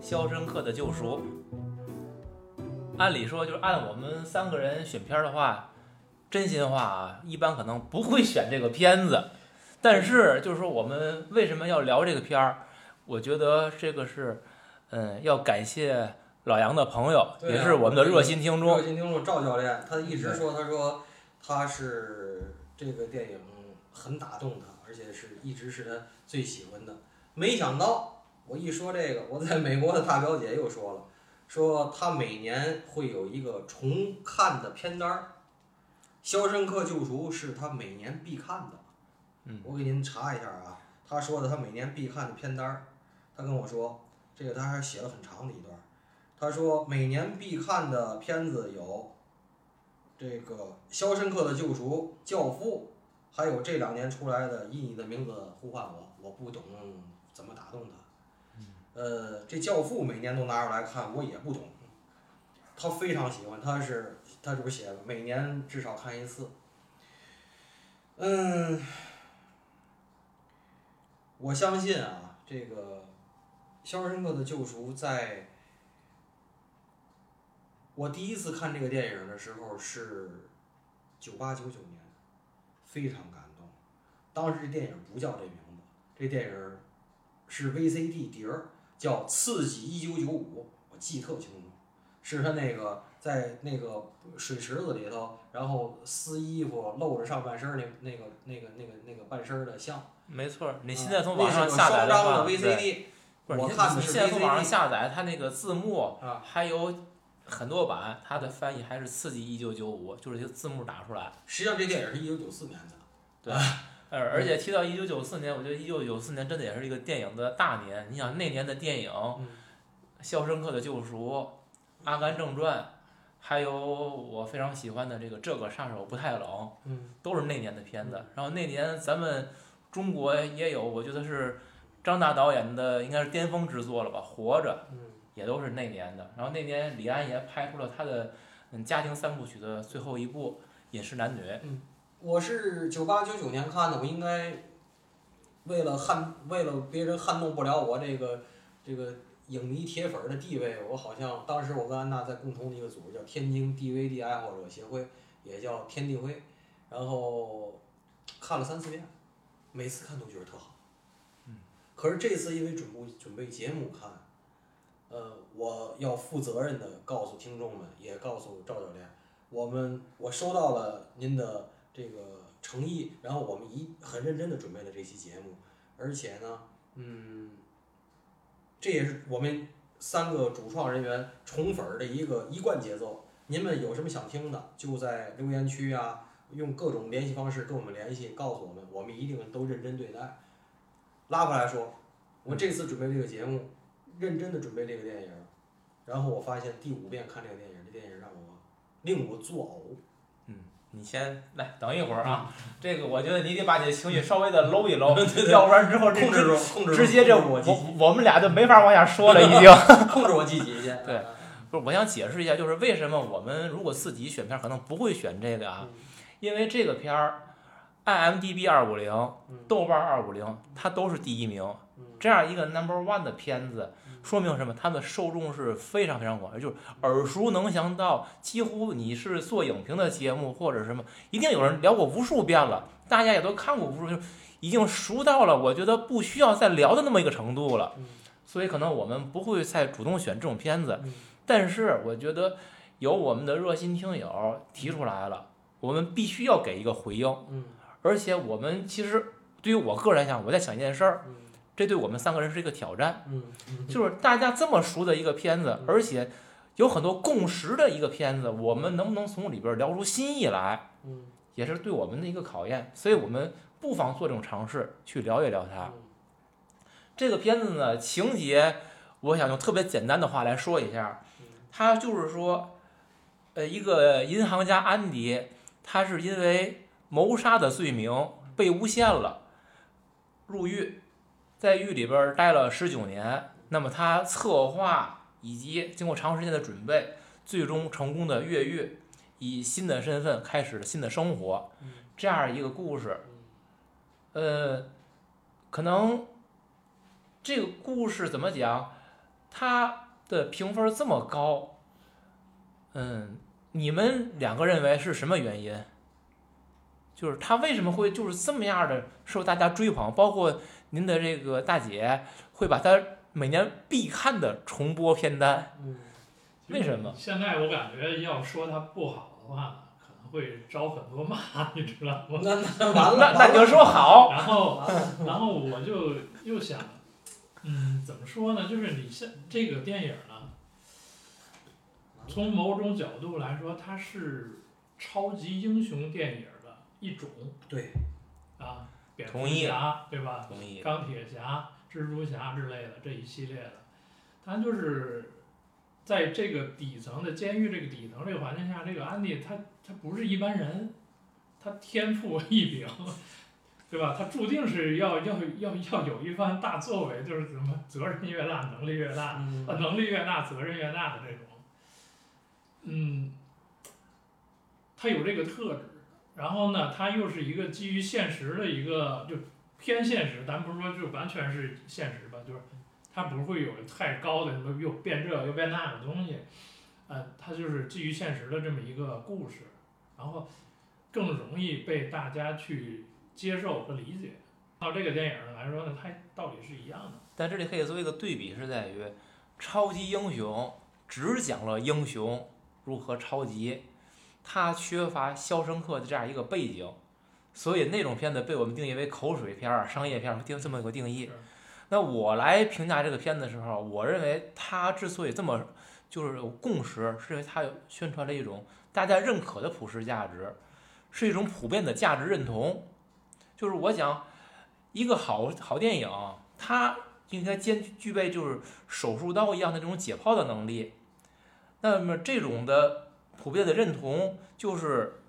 《肖申克的救赎》，按理说就是按我们三个人选片儿的话，真心话啊，一般可能不会选这个片子。但是就是说，我们为什么要聊这个片儿？我觉得这个是，嗯，要感谢老杨的朋友，啊也是我们的热心听众热。心听众赵教练，他一直说，他说他是这个电影很打动他，而且是一直是他最喜欢的。没想到我一说这个，我在美国的大表姐又说了，说她每年会有一个重看的片单儿，《肖申克救赎》是她每年必看的。嗯，我给您查一下啊，她说的她每年必看的片单儿，他跟我说，这个她还写了很长的一段儿。他说每年必看的片子有这个《肖申克的救赎》《教父》，还有这两年出来的《以你的名字呼唤我》，我不懂怎么打动他。呃，这《教父》每年都拿出来看，我也不懂。他非常喜欢，他是他这不写了，每年至少看一次。嗯，我相信啊，这个《肖申克的救赎》在我第一次看这个电影的时候是九八九九年，非常感动。当时这电影不叫这名字，这电影是 VCD 碟儿，叫《刺激一九九五》，我记特清楚，是他那个在那个水池子里头，然后撕衣服露着上半身儿那那个那个那个那个半身儿的像。没错儿，你啊现在从网上下载的 VCD，我看的是你现在从网上下载，它那个字幕啊还有很多版，它的翻译还是刺激一九九五，就是这个字幕打出来。实际上这电影是一九九四年的。呃，而且提到一九九四年，我觉得一九九四年真的也是一个电影的大年。你想那年的电影，嗯《肖申克的救赎》《阿甘正传》，还有我非常喜欢的这个《这个杀手不太冷》，嗯都是那年的片子。然后那年咱们中国也有，我觉得是张大导演的应该是巅峰之作了吧，《活着》嗯也都是那年的。然后那年李安也拍出了他的嗯家庭三部曲的最后一部《饮食男女》。嗯我是九八九九年看的，我应该为了撼为了别人撼动不了我这个这个影迷铁粉儿的地位，我好像当时我跟安娜在共同的一个组织叫天津 DVD 爱好者协会，也叫天地会，然后看了三四遍，每次看都觉得特好。嗯。可是这次因为准备准备节目看，呃，我要负责任的告诉听众们，也告诉赵教练，我们我收到了您的这个诚意，然后我们一很认真的准备了这期节目，而且呢，嗯，这也是我们三个主创人员宠粉的一个一贯节奏。您们有什么想听的，就在留言区啊，用各种联系方式跟我们联系，告诉我们，我们一定都认真对待。拉回来说，我这次准备这个节目，认真的准备这个电影，然后我发现第五遍看这个电影，这电影让我令我作呕。嗯你先来等一会儿啊，这个我觉得你得把你的情绪 稍微的搂一搂，要不然之后控制住，控制住，直接这我我，我们俩就没法往下说了，已经。控制我自己去。对不是，我想解释一下，就是为什么我们如果自己选片儿可能不会选这个啊嗯，因为这个片儿，IMDB 二五零嗯、豆瓣二五零，它都是第一名。嗯这样一个 number one 的片子，说明什么？它的受众是非常非常广，就是耳熟能详到几乎你是做影评的节目或者什么，一定有人聊过无数遍了，大家也都看过无数就，已经熟到了我觉得不需要再聊的那么一个程度了。嗯。所以可能我们不会再主动选这种片子，嗯。但是我觉得有我们的热心听友提出来了，我们必须要给一个回应，嗯。而且我们其实对于我个人来讲，我在想一件事儿，嗯这对我们三个人是一个挑战，嗯嗯就是大家这么熟的一个片子，而且有很多共识的一个片子，我们能不能从里边聊出新意来，嗯也是对我们的一个考验，所以我们不妨做这种尝试，去聊一聊它。这个片子呢，情节我想用特别简单的话来说一下，它就是说，呃，一个银行家安迪，他是因为谋杀的罪名被诬陷了，入狱，在狱里边儿待了十九年。那么他策划以及经过长时间的准备，最终成功的越狱，以新的身份开始了新的生活。这样一个故事，呃，可能这个故事怎么讲，它的评分这么高，嗯，你们两个认为是什么原因？就是他为什么会就是这么样的受大家追捧？包括您的这个大姐会把她每年必看的重播片单，嗯，为什么？现在我感觉要说它不好的话，可能会招很多骂，你知道吗？那 那完了，那你就说好，然后，然后我就又想，嗯，怎么说呢？就是你现这个电影呢，从某种角度来说，它是超级英雄电影的一种对，啊，蝙蝠侠对吧？钢铁侠、蜘蛛侠之类的这一系列的，他就是在这个底层的监狱这个底层这个环境下，这个安迪他他不是一般人，他天赋 异禀，对吧？他注定是要要要要有一番大作为，就是怎么责任越大，能力越大，能力越大，责任越大的这种，嗯，他有这个特质。然后呢，它又是一个基于现实的一个，就偏现实，咱不是说就完全是现实吧，就是它不会有太高的什么又变这又变那的东西，呃，它就是基于现实的这么一个故事，然后更容易被大家去接受和理解。到这个电影上来说呢，它道理是一样的。但这里可以做一个对比，是在于超级英雄只讲了英雄如何超级，它缺乏《肖申克》的这样一个背景，所以那种片子被我们定义为口水片儿、商业片儿，定这么一个定义。那我来评价这个片子的时候，我认为它之所以这么就是有共识，是因为它有宣传了一种大家认可的普世价值，是一种普遍的价值认同。就是我想一个好好电影，它应该兼具备就是手术刀一样的这种解剖的能力。那么这种的普遍的认同，就是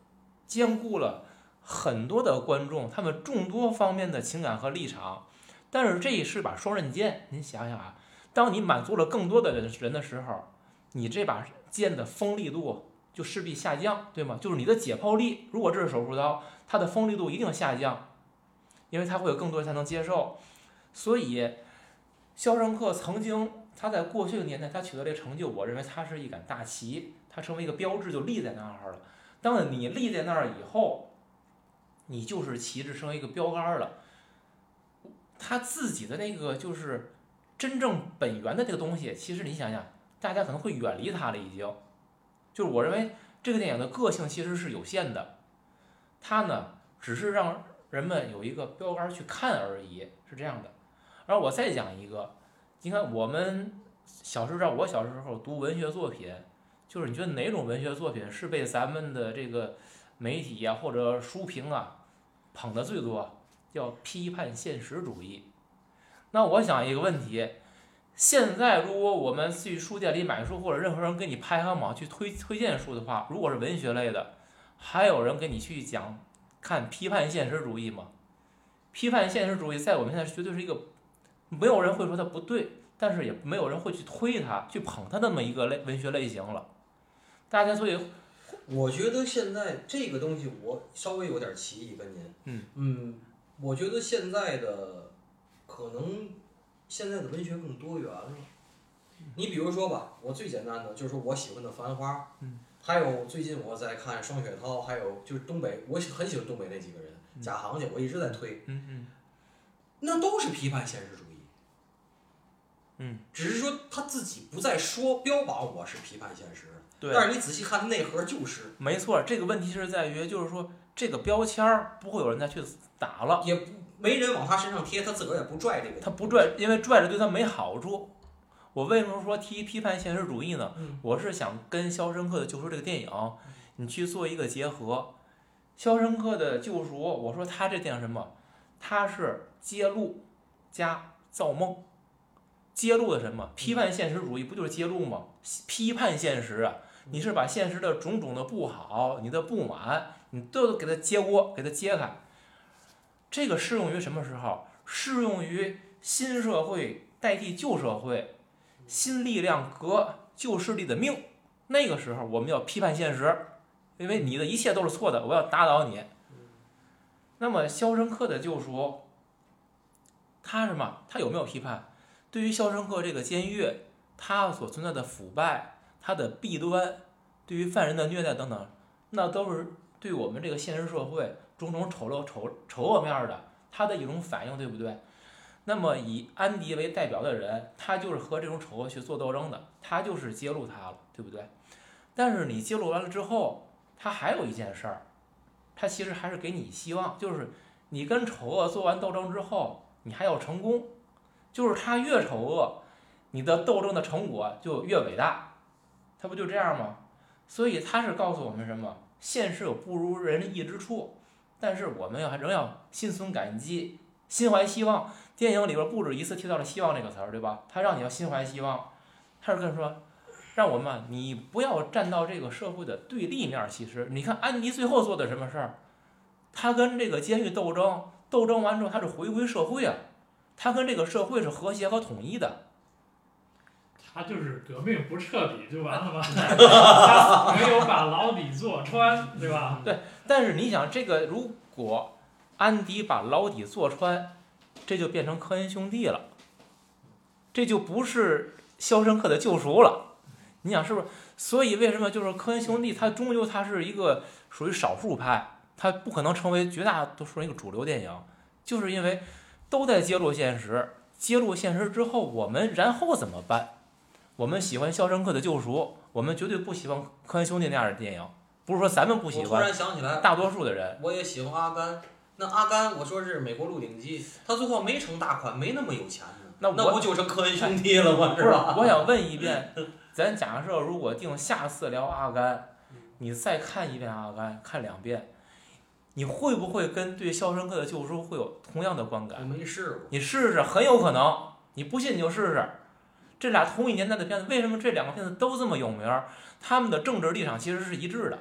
兼顾了很多的观众他们众多方面的情感和立场。但是这是把双刃剑，您想想啊，当你满足了更多的人人的时候，你这把剑的锋利度就势必下降，对吗？就是你的解剖力，如果这是手术刀，它的锋利度一定下降，因为它会有更多人才能接受。所以，肖申克曾经他在过去的年代他取得这个成就，我认为他是一杆大旗，他成为一个标志就立在那儿了。当你立在那儿以后，你就是旗帜成为一个标杆了。他自己的那个就是真正本源的这个东西，其实你想想，大家可能会远离他了，已经。就是我认为这个电影的个性其实是有限的，它呢只是让人们有一个标杆去看而已，是这样的。然后我再讲一个，你看我们小时候，我小时候读文学作品，就是你觉得哪种文学作品是被咱们的这个媒体呀、或者书评啊捧的最多？叫批判现实主义。那我想一个问题，现在如果我们去书店里买书，或者任何人给你排行榜去推推荐书的话，如果是文学类的，还有人给你去讲看批判现实主义吗？批判现实主义在我们现在绝对是一个，没有人会说它不对，但是也没有人会去推它、去捧它那么一个类文学类型了。大家所以我觉得现在这个东西我稍微有点歧义跟您。嗯嗯，我觉得现在的可能现在的文学更多元了。你比如说吧，我最简单的就是说我喜欢的《繁花》，嗯，还有最近我在看双雪涛，还有就是东北，我喜很喜欢东北那几个人，贾行家，我一直在推，嗯嗯那都是批判现实主义。嗯，只是说他自己不再说标榜我是批判现实，对。但是你仔细看内核就是，没错，这个问题是在于，就是说这个标签儿不会有人再去打了，也不没人往他身上贴，他自个儿也不拽这个。他不拽，因为拽着对他没好处。我为什么说提批判现实主义呢？嗯我是想跟《肖申克的救赎》这个电影，你去做一个结合。《肖申克的救赎》，我说他这电影什么？他是揭露加造梦，揭露的什么？批判现实主义不就是揭露吗？批判现实啊！你是把现实的种种的不好、你的不满，你都给它揭锅，给它揭开。这个适用于什么时候？适用于新社会代替旧社会，新力量革旧势力的命。那个时候，我们要批判现实，因为你的一切都是错的，我要打倒你。那么《肖申克的救赎》，他什么？他有没有批判？对于肖申克这个监狱，它所存在的腐败、它的弊端，对于犯人的虐待等等，那都是对我们这个现实社会种种丑陋、丑丑恶面的，他的一种反应，对不对？那么以安迪为代表的人，他就是和这种丑恶去做斗争的，他就是揭露他了，对不对？但是你揭露完了之后，他还有一件事儿，他其实还是给你希望，就是你跟丑恶做完斗争之后，你还要成功，就是他越丑恶，你的斗争的成果就越伟大，他不就这样吗？所以他是告诉我们什么？现实有不如人意之处，但是我们要仍要心存感激，心怀希望。电影里边不止一次提到了“希望”这个词儿，对吧？他让你要心怀希望，他是跟你说，让我们你不要站到这个社会的对立面。其实你看安迪最后做的什么事儿？他跟这个监狱斗争，斗争完之后他是回归社会啊，他跟这个社会是和谐和统一的。他就是革命不彻底就完了吗？他没有把牢底坐穿，对吧？对但是你想，这个如果安迪把牢底坐穿，这就变成科恩兄弟了，这就不是肖申克的救赎了。你想是不是？所以为什么就是科恩兄弟，他终究他是一个属于少数派，他不可能成为绝大多数人一个主流电影，就是因为都在揭露现实，揭露现实之后，我们然后怎么办？我们喜欢肖申克的救赎，我们绝对不喜欢科恩兄弟那样的电影。不是说咱们不喜欢突，然想起来，大多数的人。我也喜欢阿甘。那阿甘，我说是美国《鹿鼎记》，他最后没成大款，没那么有钱呢。那我那不就成科恩兄弟了吗？不是，吧？我想问一遍，咱假设如果定下次聊阿甘，你再看一遍阿甘，看两遍，你会不会跟对《肖申克的救赎》会有同样的观感我感？没试过。你试试，很有可能。你不信你就试试。这俩同一年代的片子，为什么这两个片子都这么有名儿？他们的政治立场其实是一致的。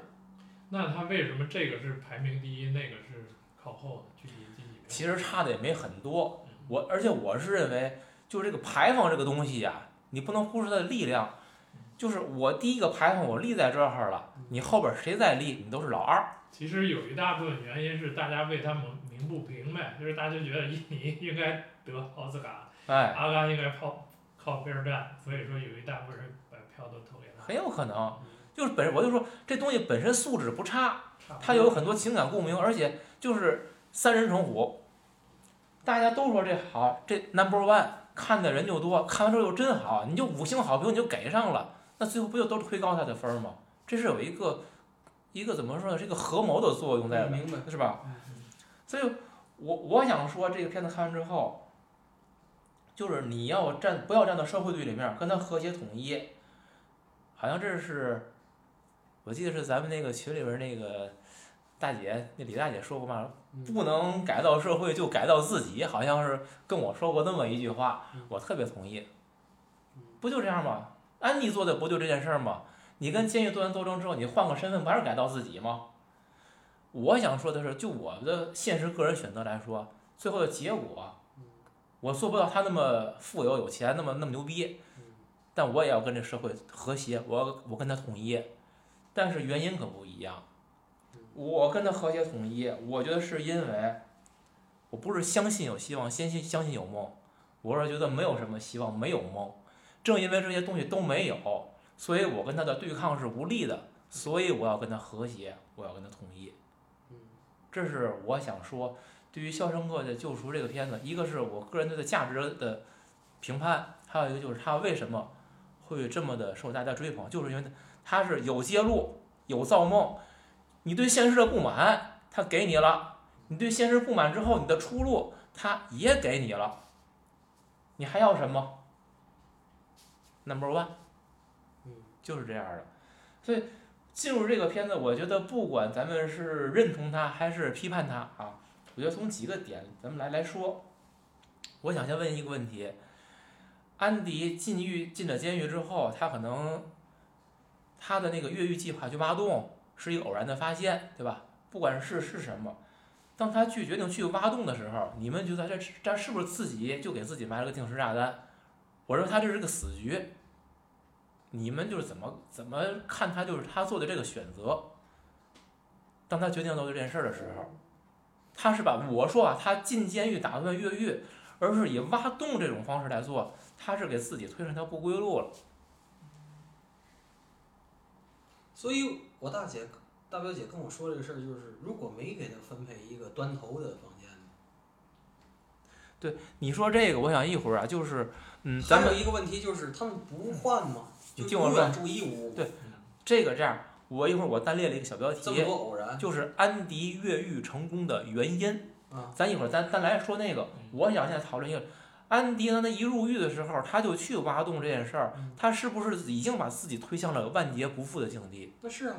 那他为什么这个是排名第一，那个是靠后的？具体第几名？其实差的也没很多。我而且我是认为，就是这个牌坊这个东西呀、你不能忽视它的力量。就是我第一个排放我立在这儿了，你后边谁再立，你都是老二。其实有一大部分原因是大家为他鸣鸣不平呗，就是大家觉得印尼应该得奥斯卡，哎，阿甘应该靠靠边儿站，所以说有一大部分人把票都投给他。很有可能就是本我就说这东西本身素质不差，差不多它有很多情感共鸣，而且就是三人成虎，大家都说这好，这 number one 看的人就多，看完之后又真好，你就五星好评你就给上了，那最后不就都推高他的分儿吗？这是有一个一个怎么说呢？是一个合谋的作用在的，明白。是吧？嗯所以我我想说，这个片子看完之后，就是你要站不要站到社会对立面，跟他和谐统一。好像这是，我记得是咱们那个群里边那个大姐，那李大姐说过嘛，嗯不能改造社会就改造自己，好像是跟我说过那么一句话嗯，我特别同意嗯。不就这样吗？安迪做的不就这件事儿吗？你跟监狱做完斗争之后，你换个身份，不还是改造自己吗？我想说的是，就我的现实个人选择来说，最后的结果，我做不到他那么富有、有钱，那么那么牛逼，但我也要跟这社会和谐，我我跟他统一，但是原因可不一样。我跟他和谐统一，我觉得是因为，我不是相信有希望，先信相信有梦，我是觉得没有什么希望，没有梦。正因为这些东西都没有，所以我跟他的对抗是无力的，所以我要跟他和谐，我要跟他统一。这是我想说，对于《肖申克的救赎》这个片子，一个是我个人对它价值的评判，还有一个就是它为什么会这么的受大家追捧，就是因为它是有揭露、有造梦。你对现实的不满，他给你了；你对现实不满之后，你的出路他也给你了。你还要什么？Number one，嗯就是这样的。所以进入这个片子，我觉得不管咱们是认同他还是批判他啊，我觉得从几个点咱们来来说。我想先问一个问题：安迪进狱进了监狱之后，他可能他的那个越狱计划去挖洞是一个偶然的发现，对吧？不管是是什么，当他去决定去挖洞的时候，你们觉得这这是不是自己就给自己埋了个定时炸弹？我认为他这是个死局。你们就是怎么怎么看他就是他做的这个选择？当他决定做这件事儿的时候，他是把我说啊，他进监狱打算越狱，而是以挖洞这种方式来做，他是给自己推上条不归路了。所以我大姐大表姐跟我说这个事儿，就是如果没给他分配一个端头的房间对，你说这个，我想一会儿啊，就是嗯，咱们还有一个问题就是他们不换吗？就住一屋，对这个这样，我一会儿我单列了一个小标题这么偶然就是安迪越狱成功的原因。啊，咱一会儿咱单来说那个，我想现在讨论一个，安迪呢，他一入狱的时候，他就去挖洞这件事儿嗯，他是不是已经把自己推向了万劫不复的境地，那是啊，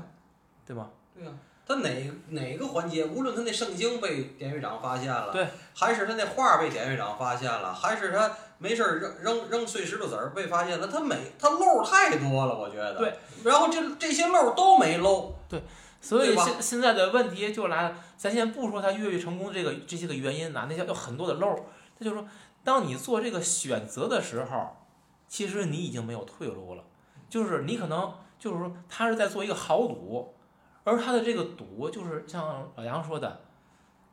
对吗？对啊，他哪哪个环节，无论他那圣经被典狱长发现了，对，还是他那画被典狱长发现了，还是他没事儿扔扔扔碎石头子儿被发现了，他每他漏儿太多了，我觉得。对，然后这这些漏儿都没漏，对所以现现在的问题就来了，咱先不说他越狱成功这个这些个原因呐，那些有很多的漏儿，他就说，当你做这个选择的时候，其实你已经没有退路了，就是你可能就是说他是在做一个豪赌，而他的这个赌就是像老杨说的，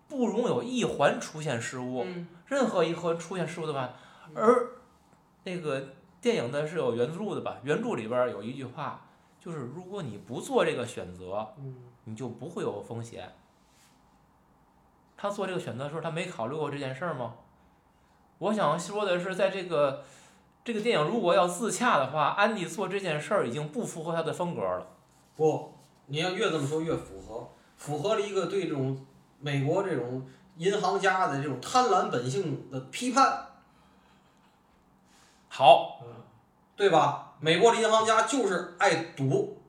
不容有一环出现失误，嗯，任何一环出现失误的话，而那个电影呢是有原著的吧？原著里边有一句话，就是如果你不做这个选择，嗯你就不会有风险。他做这个选择的时候，他没考虑过这件事儿吗？我想说的是，在这个这个电影如果要自洽的话，安迪做这件事儿已经不符合他的风格了。不，你要越这么说越符合，符合了一个对这种美国这种银行家的这种贪婪本性的批判，好，嗯，对吧？美国的银行家就是爱赌，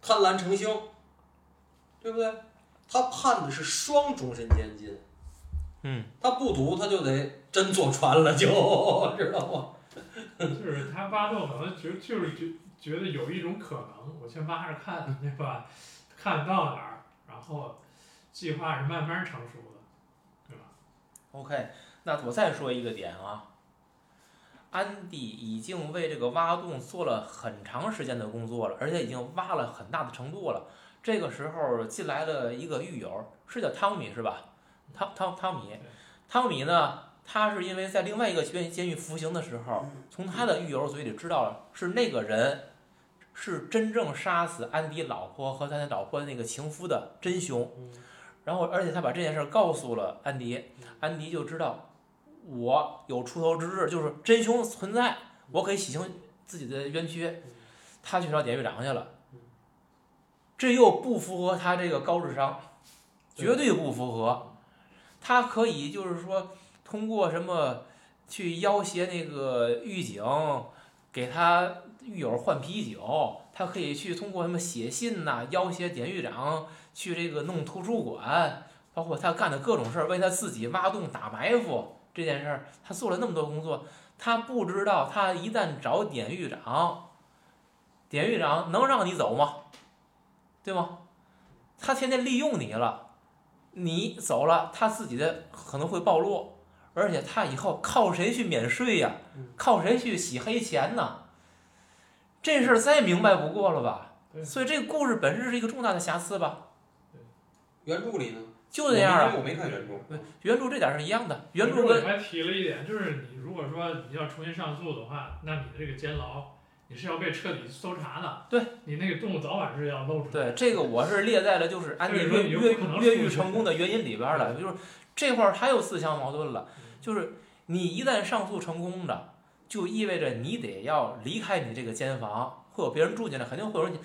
贪婪成性，对不对？他判的是双终身监禁，嗯，他不赌他就得真坐船了就，知道吗？就是他挖洞可能觉就是觉觉得有一种可能，我先挖着看，对吧？看到哪儿，然后计划是慢慢成熟的，对吧？OK，那我再说一个点啊，安迪已经为这个挖洞做了很长时间的工作了，而且已经挖了很大的程度了。这个时候进来了一个狱友，是叫汤米是吧？汤汤汤米，汤米呢，他是因为在另外一个监监狱服刑的时候，从他的狱友嘴里知道了是那个人是真正杀死安迪老婆和他老婆的那个情夫的真凶。然后，而且他把这件事儿告诉了安迪，安迪就知道我有出头之日，就是真凶存在，我可以洗清自己的冤屈。他去找典狱长去了，这又不符合他这个高智商，绝对不符合。他可以就是说通过什么去要挟那个狱警，给他狱友换啤酒，他可以去通过什么写信呐、要挟典狱长去这个弄图书馆，包括他干的各种事儿，为他自己挖洞打埋伏这件事儿，他做了那么多工作，他不知道他一旦找典狱长，典狱长能让你走吗？对吗？他天天利用你了，你走了，他自己的可能会暴露，而且他以后靠谁去免税呀？靠谁去洗黑钱呢？这事儿再明白不过了吧？所以这个故事本身是一个重大的瑕疵吧？原著里呢？就那样啊。我没看原著。原著这点儿是一样的，原著跟还提了一点，就是你如果说你要重新上诉的话，那你的这个监牢你是要被彻底搜查的，对，你那个动物早晚是要露出来对。这个我是列在了就是安迪说越越狱成功的原因里边儿了，就是这块儿他又自相矛盾了，就是你一旦上诉成功了，就意味着你得要离开你这个监房，会有别人住进来，肯定会有人。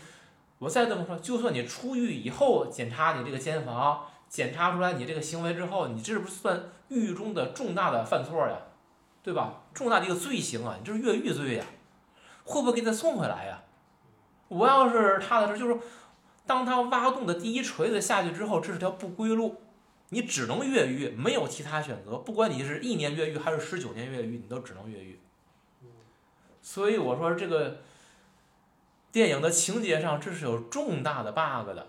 我再这么说，就算你出狱以后检查你这个监房，检查出来你这个行为之后，你这不是算狱中的重大的犯错呀，对吧？重大的一个罪行啊，你这是越狱罪呀，会不会给他送回来呀？我要是他的时候，就是当他挖洞的第一锤子下去之后，这是条不归路，你只能越狱，没有其他选择。不管你是一年越狱还是十九年越狱，你都只能越狱。所以我说这个电影的情节上，这是有重大的 bug 的。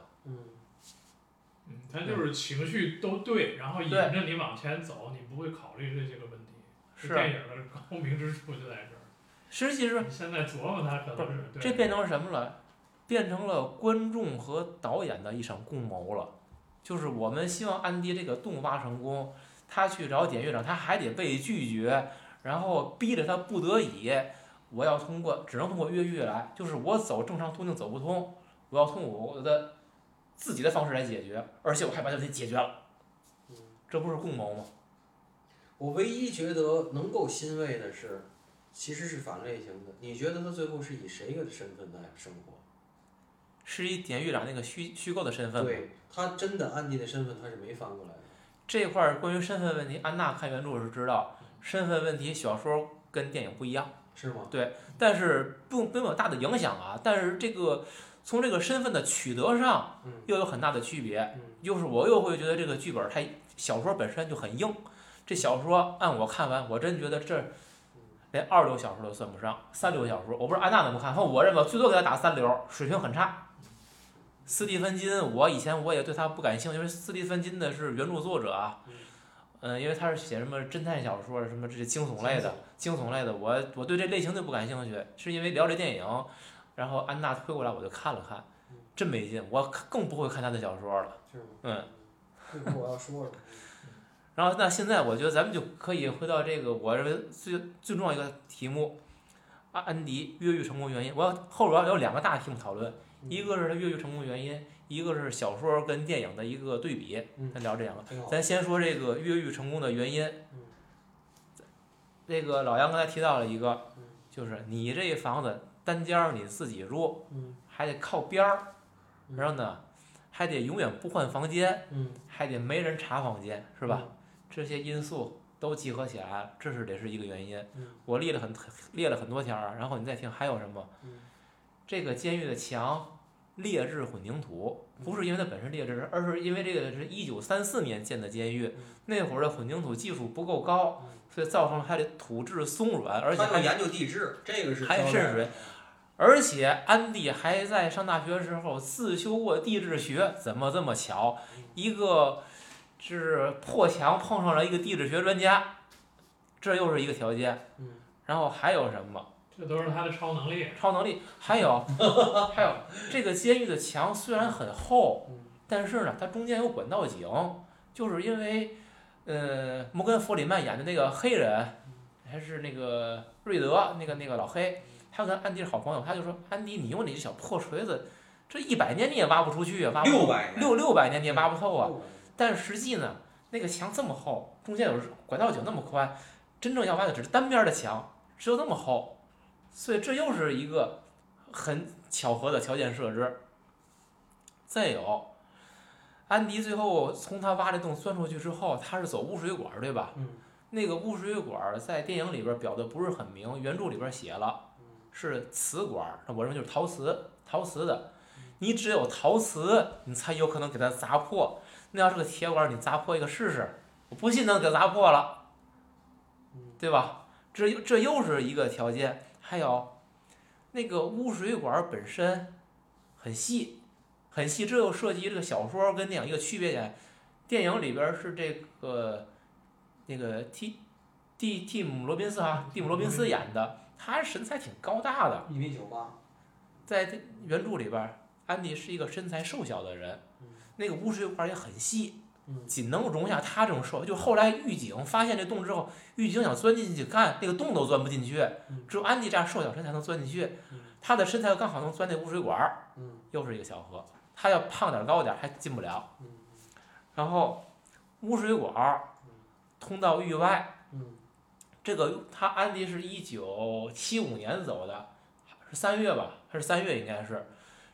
他就是情绪都对，然后引着你往前走，你不会考虑这些个问题。是电影的高明之处就在这儿。实际上，你现在琢磨它可能是这变成什么了？变成了观众和导演的一场共谋了。就是我们希望安迪这个洞挖成功，他去找典狱长，他还得被拒绝，然后逼着他不得已，我要通过只能通过越狱来，就是我走正常途径走不通，我要通过我的自己的方式来解决，而且我还把这问题解决了，这不是共谋吗？我唯一觉得能够欣慰的是，其实是反类型的。你觉得他最后是以谁的身份在生活？是以典狱长那个虚虚构的身份吗？对他真的安迪的身份他是没翻过来的。这块儿关于身份问题，安娜看原著是知道，身份问题小说跟电影不一样，是吗？对但是不并没有大的影响啊。但是这个从这个身份的取得上嗯。又有很大的区别，嗯。就是我又会觉得这个剧本它小说本身就很硬，这小说按我看完，我真觉得这连二流小说都算不上，三流小说，我不知道安娜怎么看，反正我认为最多给他打三流，水平很差。斯蒂芬金，我以前我也对他不感兴趣，因为斯蒂芬金的是原著作者啊，嗯，因为他是写什么侦探小说，什么这些惊悚类的，惊悚类的，我我对这类型就不感兴趣，是因为聊这电影，然后安娜推过来我就看了看，真没劲，我更不会看他的小说了。嗯。我要说了。然后那现在我觉得咱们就可以回到这个我认为最最重要一个题目，安安迪越狱成功原因。我要后边要有两个大题目讨论，一个是他越狱成功原因，一个是小说跟电影的一个对比。嗯咱聊这两个，咱先说这个越狱成功的原因嗯。这个老杨刚才提到了一个嗯，就是你这房子单间儿你自己住，嗯还得靠边儿，嗯然后呢，还得永远不换房间，嗯，还得没人查房间，是是吧？？这些因素都集合起来，这是得是一个原因嗯。我列了很列了很多条儿，然后你再听还有什么？嗯这个监狱的墙劣质混凝土，不是因为它本身劣质，而是因为这个是一九三四年建的监狱，那会儿的混凝土技术不够高，所以造成了它的土质松软，而且还研究地质，这个是还渗水。而且安迪还在上大学时候自修过地质学，怎么这么巧？一个是破墙碰上了一个地质学专家，这又是一个条件。嗯然后还有什么这都是他的超能力。超能力？还有 还有这个监狱的墙虽然很厚，嗯但是呢，它中间有管道井，就是因为呃摩根弗里曼演的那个黑人，还是那个瑞德那个那个老黑，他跟安迪是好朋友，他就说安迪，你用你这小破锤子，这一百年你也挖不出去啊，挖不六百六六百年你也挖不透啊。但实际呢，那个墙这么厚，中间有管道井那么宽，真正要挖的只是单边的墙，只有那么厚，所以这又是一个很巧合的条件设置。再有，安迪最后从他挖这洞钻出去之后，他是走污水管，对吧？嗯那个污水管在电影里边表的不是很明，原著里边写了是瓷管，那我认为就是陶瓷，陶瓷的。你只有陶瓷，你才有可能给它砸破。那要是个铁管，你砸破一个试试，我不信能给砸破了，对吧？这又这又是一个条件。还有，那个污水管本身很细，很细，这又涉及这个小说跟电影一个区别点。电影里边是这个那个 T 蒂蒂姆罗宾斯哈，蒂姆罗宾斯演的，他身材挺高大的，一米九八，在这原著里边，安迪是一个身材瘦小的人，那个污水管也很细，嗯仅能容下他这种瘦。就后来狱警发现这洞之后，狱警想钻进去看，那个洞都钻不进去，只有安迪这样瘦小身才能钻进去。他的身材刚好能钻那污水管又是一个小河。他要胖点儿高点儿还进不了。嗯然后污水管儿通到狱外，嗯这个他安迪是一九七五年走的，是三月吧？还是三月应该是。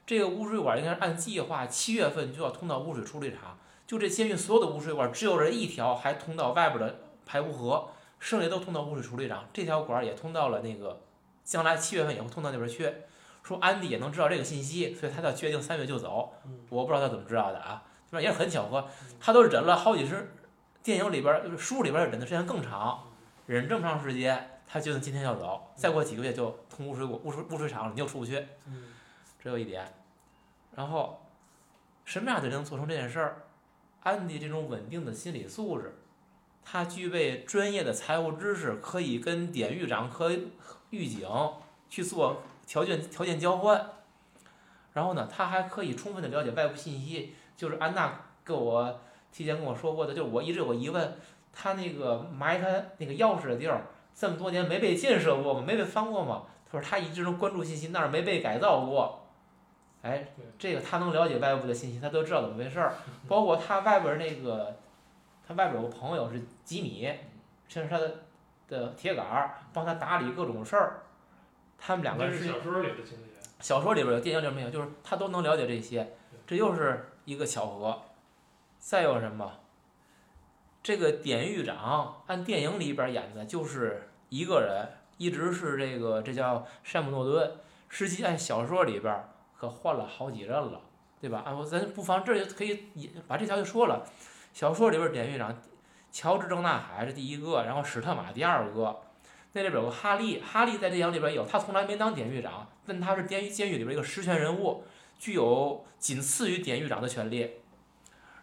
这个污水管应该是按计划七月份就要通到污水处理厂。就这监狱所有的污水管只有这一条还通到外边的排污河，剩下都通到污水处理厂。这条管也通到了那个将来七月份也会通到那边去。说安迪也能知道这个信息，所以他才决定三月就走。嗯我不知道他怎么知道的啊，反正也很巧合。他都忍了好几十，电影里边儿就是书里边儿忍的时间更长，忍这么长时间，他决定今天要走，再过几个月就通污水管污水污水厂了，你又出不去，嗯这有一点。然后，什么样的人能做成这件事儿？安迪这种稳定的心理素质，他具备专业的财务知识，可以跟典狱长和狱警去做条件条件交换。然后呢，他还可以充分的了解外部信息，就是安娜跟我提前跟我说过的，就是我一直有个疑问，他那个埋他那个钥匙的地儿，这么多年没被建设过吗？没被翻过吗？他说他一直都关注信息，那儿没被改造过。哎，这个他能了解外部的信息，他都知道怎么回事儿。包括他外边儿那个，他外边有个朋友是吉米，这是他的的铁杆儿，帮他打理各种事儿。他们两个人是是小说里的情节。小说里边有，电影里边没有，就是他都能了解这些，这又是一个巧合。再有什么？这个典狱长按电影里边演的就是一个人，一直是这个，这叫山姆诺顿。实际按小说里边可换了好几任了，对吧？啊，我咱不妨这就可以也把这条就说了。小说里边典狱长乔治郑纳海是第一个，然后史特马第二个。那里边有个哈利，哈利在电影里边有，他从来没当典狱长，但他是监狱监狱里边一个实权人物，具有仅次于典狱长的权利。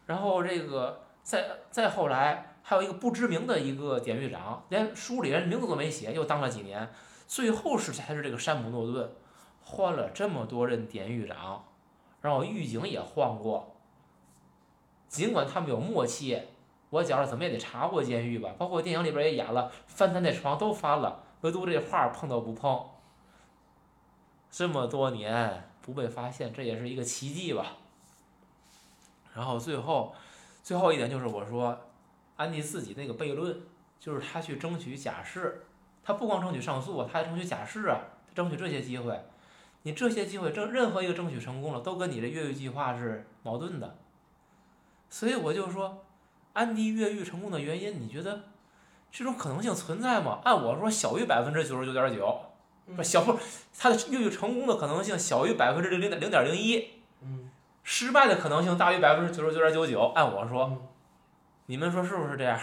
然后这个再再后来还有一个不知名的一个典狱长，连书里连名字都没写，又当了几年，最后是才是这个山姆诺顿，换了这么多任典狱长，然后狱警也换过，尽管他们有默契。我觉着怎么也得查过监狱吧，包括电影里边也演了，翻他那床都翻了，唯独这画碰都不碰。这么多年不被发现，这也是一个奇迹吧。然后最后，最后一点就是我说，安迪自己那个悖论，就是他去争取假释，他不光争取上诉啊，他还争取假释啊，他争取这些机会。你这些机会争任何一个争取成功了，都跟你这越狱计划是矛盾的。所以我就说。安迪越狱成功的原因，你觉得这种可能性存在吗？按我说，小于百分之九十九点九，不小不，他的越狱成功的可能性小于百分之零零点零点零一，嗯，失败的可能性大于百分之九十九点九九。按我说，嗯你们说是不是这样？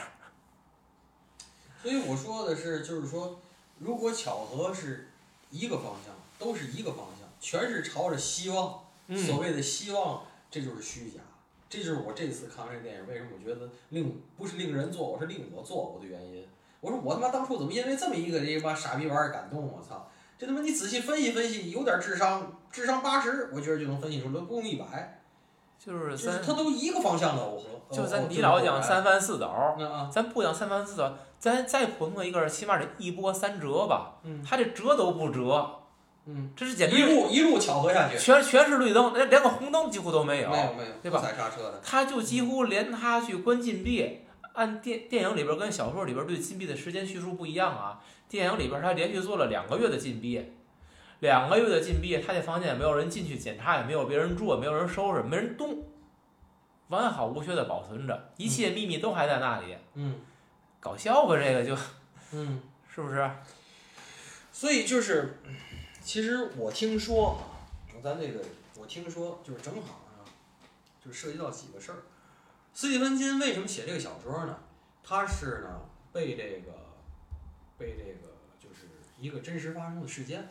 所以我说的是，就是说，如果巧合是一个方向，都是一个方向，全是朝着希望，所嗯，谓的希望，这就是虚假。这就是我这次看完这电影，为什么我觉得令不是令人作呕，是令我作呕的原因。我说我他妈当初怎么因为这么一个这妈傻逼玩意儿感动？我操！这他妈你仔细分析分析，有点智商，智商八十，我觉得就能分析出来，不用一百，就是就是三，它都一个方向的耦合。就哦咱你老讲三番四倒，那啊，咱不讲三番四倒，咱再普通的一个人，起码得一波三折吧。嗯他这折都不折，嗯，这是简直一路一路巧合下去，全全是绿灯，连连个红灯几乎都没有。没有没有，对吧踩刹车的。他就几乎连他去关禁闭，按电电影里边跟小说里边对禁闭的时间叙述不一样啊。电影里边他连续做了两个月的禁闭，两个月的禁闭，他那房间也没有人进去检查，也没有别人住，也没有人收拾，没人动，完好无缺的保存着，一切秘密都还在那里。嗯搞笑吧，这个就嗯。是不是？所以就是，其实我听说，咱这个我听说就是正好啊，就涉及到几个事儿。斯蒂芬金为什么写这个小说呢？他是呢被这个被这个就是一个真实发生的事件。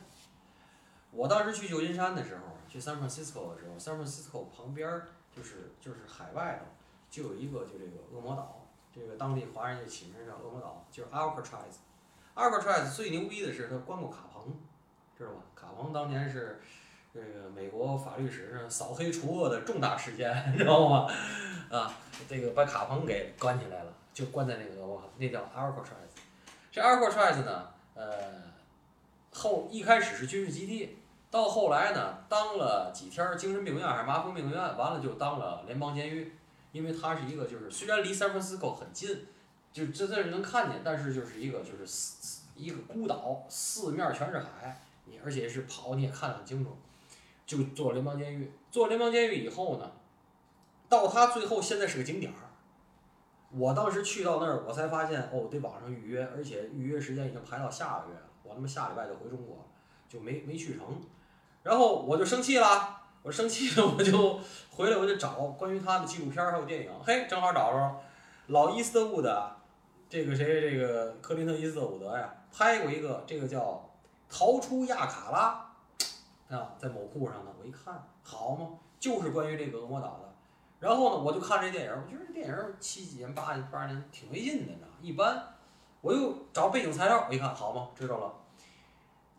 我当时去旧金山的时候，去 San Francisco 的时候，San Francisco 旁边就是就是海外头就有一个就这个恶魔岛，这个当地华人就起名叫恶魔岛，就是 Alcatraz。Alcatraz 最牛逼的是他关过卡彭，知道吧？卡彭当年是这个美国法律史上扫黑除恶的重大事件，知道吗？啊，这个把卡彭给关起来了，就关在那个我那叫 Alcatraz。这 Alcatraz 呢，呃，后一开始是军事基地，到后来呢，当了几天精神病院还是麻风病院，完了就当了联邦监狱，因为它是一个就是虽然离 San Francisco 很近。就这这能看见，但是就是一个就是四一个孤岛，四面全是海，你而且是跑你也看得很清楚，就做联邦监狱。做联邦监狱以后呢，到他最后现在是个景点儿。我当时去到那儿，我才发现哦，得网上预约，而且预约时间已经排到下个月了。我他妈下礼拜就回中国，就没没去成。然后我就生气了，我生气了，我就回来我就找关于他的纪录片还有电影，嘿，正好找着老伊斯特伍德。这个谁，这个克林特·伊斯特伍德呀，拍过一个，这个叫《逃出亚卡拉》，啊，在某库上呢，我一看，好嘛，就是关于这个恶魔岛的。然后呢，我就看这电影，我觉得这电影七几年、八八年挺没劲的，你知道吗？一般。我又找背景材料，我一看，好嘛，知道了。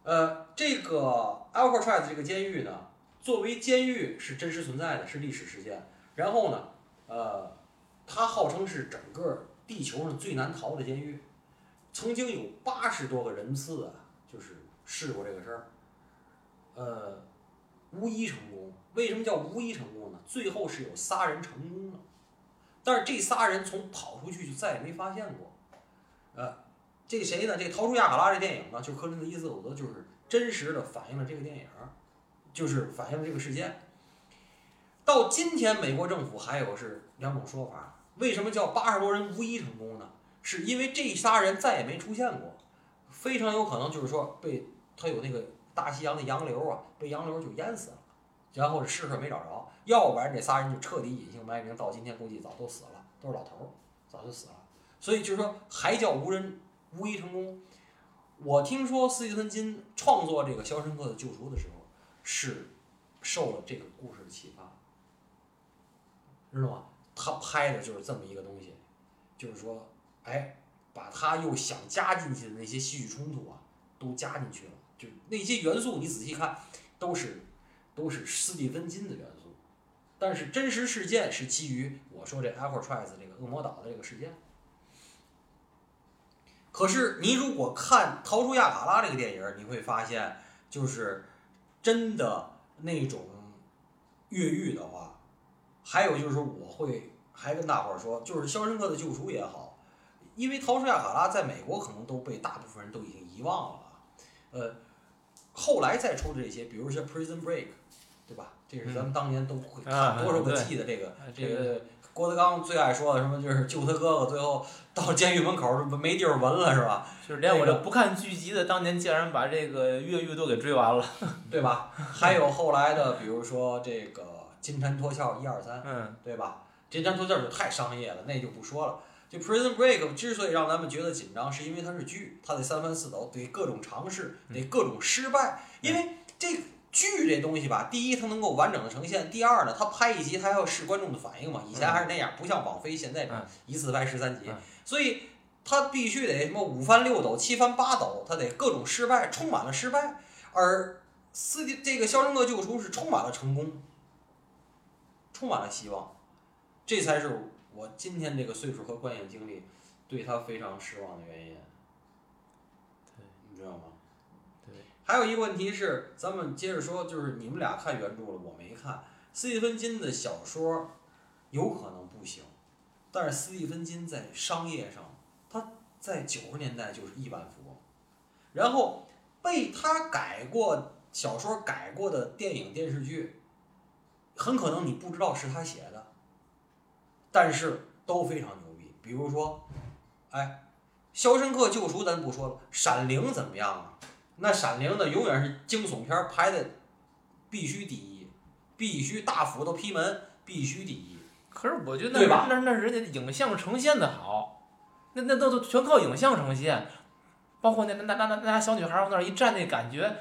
呃，这个 Alcatraz 这个监狱呢，作为监狱是真实存在的，是历史事件。然后呢，呃，它号称是整个地球上最难逃的监狱，曾经有八十多个人次啊，就是试过这个事儿，呃，无一成功。为什么叫无一成功呢？最后是有仨人成功了，但是这仨人从跑出去就再也没发现过。呃，这个谁呢？这个《逃出亚卡拉》这电影呢，就是克林特·伊斯伍德，就是真实的反映了这个电影，就是反映了这个事件。到今天，美国政府还有是两种说法。为什么叫八十多人无一成功呢？是因为这仨人再也没出现过，非常有可能就是说被他有那个大西洋的洋流啊，被洋流就淹死了，然后这尸没找着，要不然这仨人就彻底隐姓埋名，到今天估计早都死了，都是老头儿，早就死了。所以就是说，还叫无人无一成功。我听说斯蒂芬金创作这个《肖申克的救赎》的时候，是受了这个故事的启发。知道吗？他拍的就是这么一个东西，就是说，哎，把他又想加进去的那些戏剧冲突啊，都加进去了。就那些元素，你仔细看，都是都是斯蒂芬金的元素。但是真实事件是基于我说这 a p p l e t r i e s 这个恶魔岛的这个事件。可是你如果看《逃出亚卡拉》这个电影，你会发现，就是真的那种越狱的话。还有就是，我会还跟大伙儿说，就是《肖申克的救赎》也好，因为《逃出亚卡拉》在美国可能都被大部分人都已经遗忘了。呃，后来再出的这些，比如说《Prison Break》，对吧？这是咱们当年都会看多少个季的这个这个郭德纲最爱说的什么，就是救他哥哥，最后到监狱门口没地儿闻了，是吧？就是连我这不看剧集的当年竟然把这个越狱都给追完了，对吧？还有后来的，比如说这个。金蝉脱壳一二三，嗯，对吧？金蝉脱壳就太商业了，那就不说了。就 Prison Break 之所以让咱们觉得紧张，是因为它是剧，它得三番四抖，得各种尝试，得各种失败。因为这剧这东西吧，第一它能够完整的呈现，第二呢，它拍一集它要试观众的反应嘛。以前还是那样，不像网飞现在一次拍十三集，所以它必须得什么五番六抖、七番八抖，它得各种失败，充满了失败。而四这个《肖申克救赎》是充满了成功。充满了希望，这才是我今天这个岁数和观影经历对他非常失望的原因。对，你知道吗？对。还有一个问题是，咱们接着说，就是你们俩看原著了，我没看。斯蒂芬金的小说有可能不行，但是斯蒂芬金在商业上，他在九十年代就是亿万富翁，然后被他改过小说改过的电影电视剧。很可能你不知道是他写的，但是都非常牛逼。比如说，哎，《肖申克救赎》咱不说了，《闪灵》怎么样啊？那《闪灵》呢，永远是惊悚片拍的必须第一，必须大斧头劈门，必须第一。可是我觉得那那那人家影像呈现的好，那那都都全靠影像呈现，包括那那那那那小女孩往那儿一站那感觉。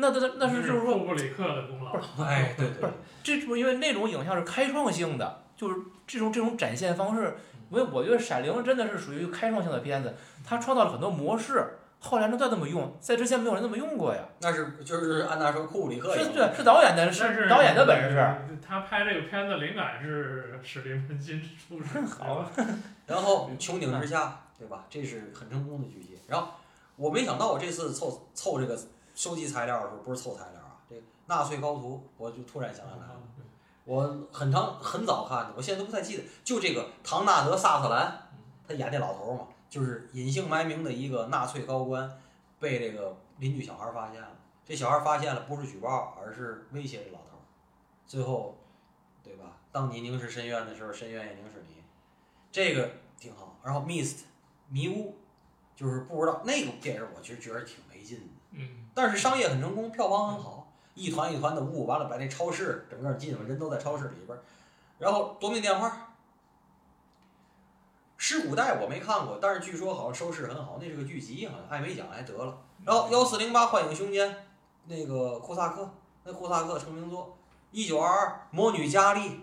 那那那是就是说，库布里克的功劳。哎，对对，不是，这不因为那种影像是开创性的，就是这种这种展现方式，因为我觉得《闪灵》真的是属于开创性的片子，它创造了很多模式，后来能再这么用，在之前没有人那么用过呀。那是就是按那说，库布里克是对，是导演的，是导演的本事。他拍这个片子灵感是史蒂芬金出的。好。然后《穹顶之下》，对吧？这是很成功的剧集。然后我没想到，我这次凑凑这个。收集材料的时候不是凑材料啊，这纳粹高徒，我就突然想起来了。我很长很早看的，我现在都不太记得。就这个唐纳德·萨特兰，他演那老头嘛，就是隐姓埋名的一个纳粹高官，被这个邻居小孩发现了。这小孩发现了，不是举报，而是威胁这老头。最后，对吧？当你凝视深渊的时候，深渊也凝视你。这个挺好。然后，Mist 迷雾，就是不知道那个电影，我其实觉得挺没劲的。嗯。但是商业很成功，票房很好，一团一团的雾，完了把那超市整个进了，人都在超市里边儿。然后夺命电话，《尸古代》我没看过，但是据说好像收视很好，那是个剧集，好像艾美奖还得了。然后幺四零八幻影凶间，那个库萨克，那库萨克成名作，一九二二魔女佳丽，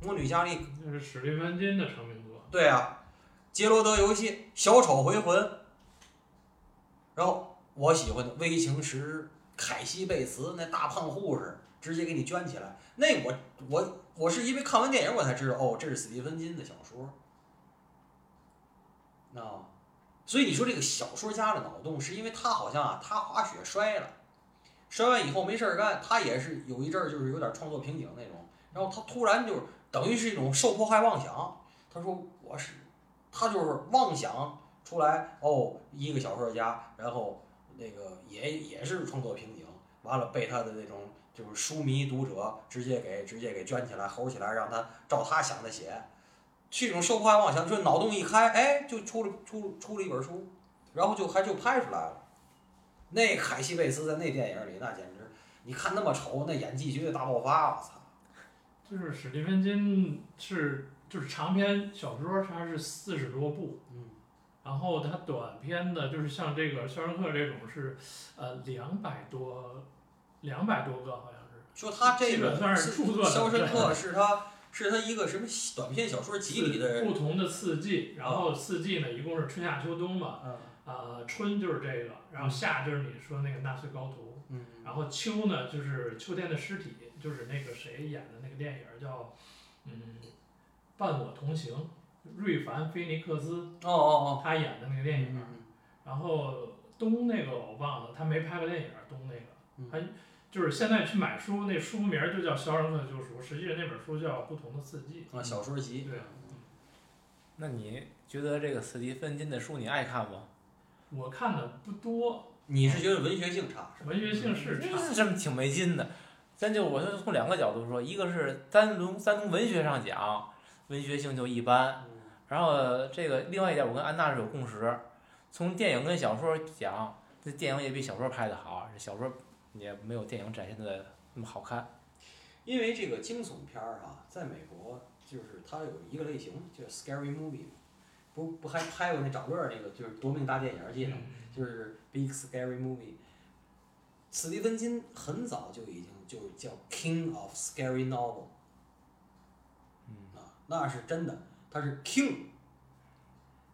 魔女佳丽，那是史蒂芬金的成名作。对啊，杰罗德游戏，小丑回魂，然后。我喜欢的《危情十日》，凯西·贝茨那大胖护士，直接给你卷起来。那我我我是因为看完电影我才知道，哦，这是斯蒂芬金的小说。啊，所以你说这个小说家的脑洞，是因为他好像啊，他滑雪摔了，摔完以后没事儿干，他也是有一阵儿就是有点创作瓶颈那种，然后他突然就是等于是一种受迫害妄想，他说我是，他就是妄想出来哦，一个小说家，然后那个也也是创作瓶颈，完了被他的那种就是书迷读者直接给直接给卷起来吼起来，让他照他想的写。这种受迫害妄想，就脑洞一开，哎，就出了出出了一本书，然后就还就拍出来了。那凯西贝斯在那电影里，那简直，你看那么丑，那演技绝对大爆发，我操！就是史蒂芬金是就是长篇小说，它是四十多部，嗯，然后它短篇的，就是像这个《肖申克》这种是，呃，两百多，两百多个好像是。说他这个算是著作的肖申克是他是他一个什么短篇小说集里的，不同的四季，然后四季呢一共是春夏秋冬嘛，嗯呃，春就是这个，然后夏就是你说那个纳粹高徒，嗯然后秋呢就是秋天的尸体，就是那个谁演的那个电影叫，嗯，伴我同行，瑞凡菲尼克斯哦哦哦他演的那个哦，电影，嗯然后东那个我忘了，他没拍过电影，东那个，嗯他就是现在去买书，那书名儿就叫《肖申克的救赎》，实际上那本书叫《不同的四季》。啊，小说集，对，那你觉得这个斯蒂芬金的书你爱看吗？我看的不多，你是觉得文学性差是？文学性是差。这么挺没劲的。咱就我就从两个角度说，一个是单从单从文学上讲，文学性就一般。嗯然后这个另外一点，我跟安娜是有共识。从电影跟小说讲，这电影也比小说拍的好，这小说也没有电影展现的那么好看。因为这个惊悚片儿啊，在美国就是它有一个类型叫 scary movie，不不还拍过那找乐儿那个就是夺命大电影儿记得吗？嗯就是 big scary movie。史蒂芬金很早就已经就叫 king of scary novel 嗯，啊，那是真的，他是 king。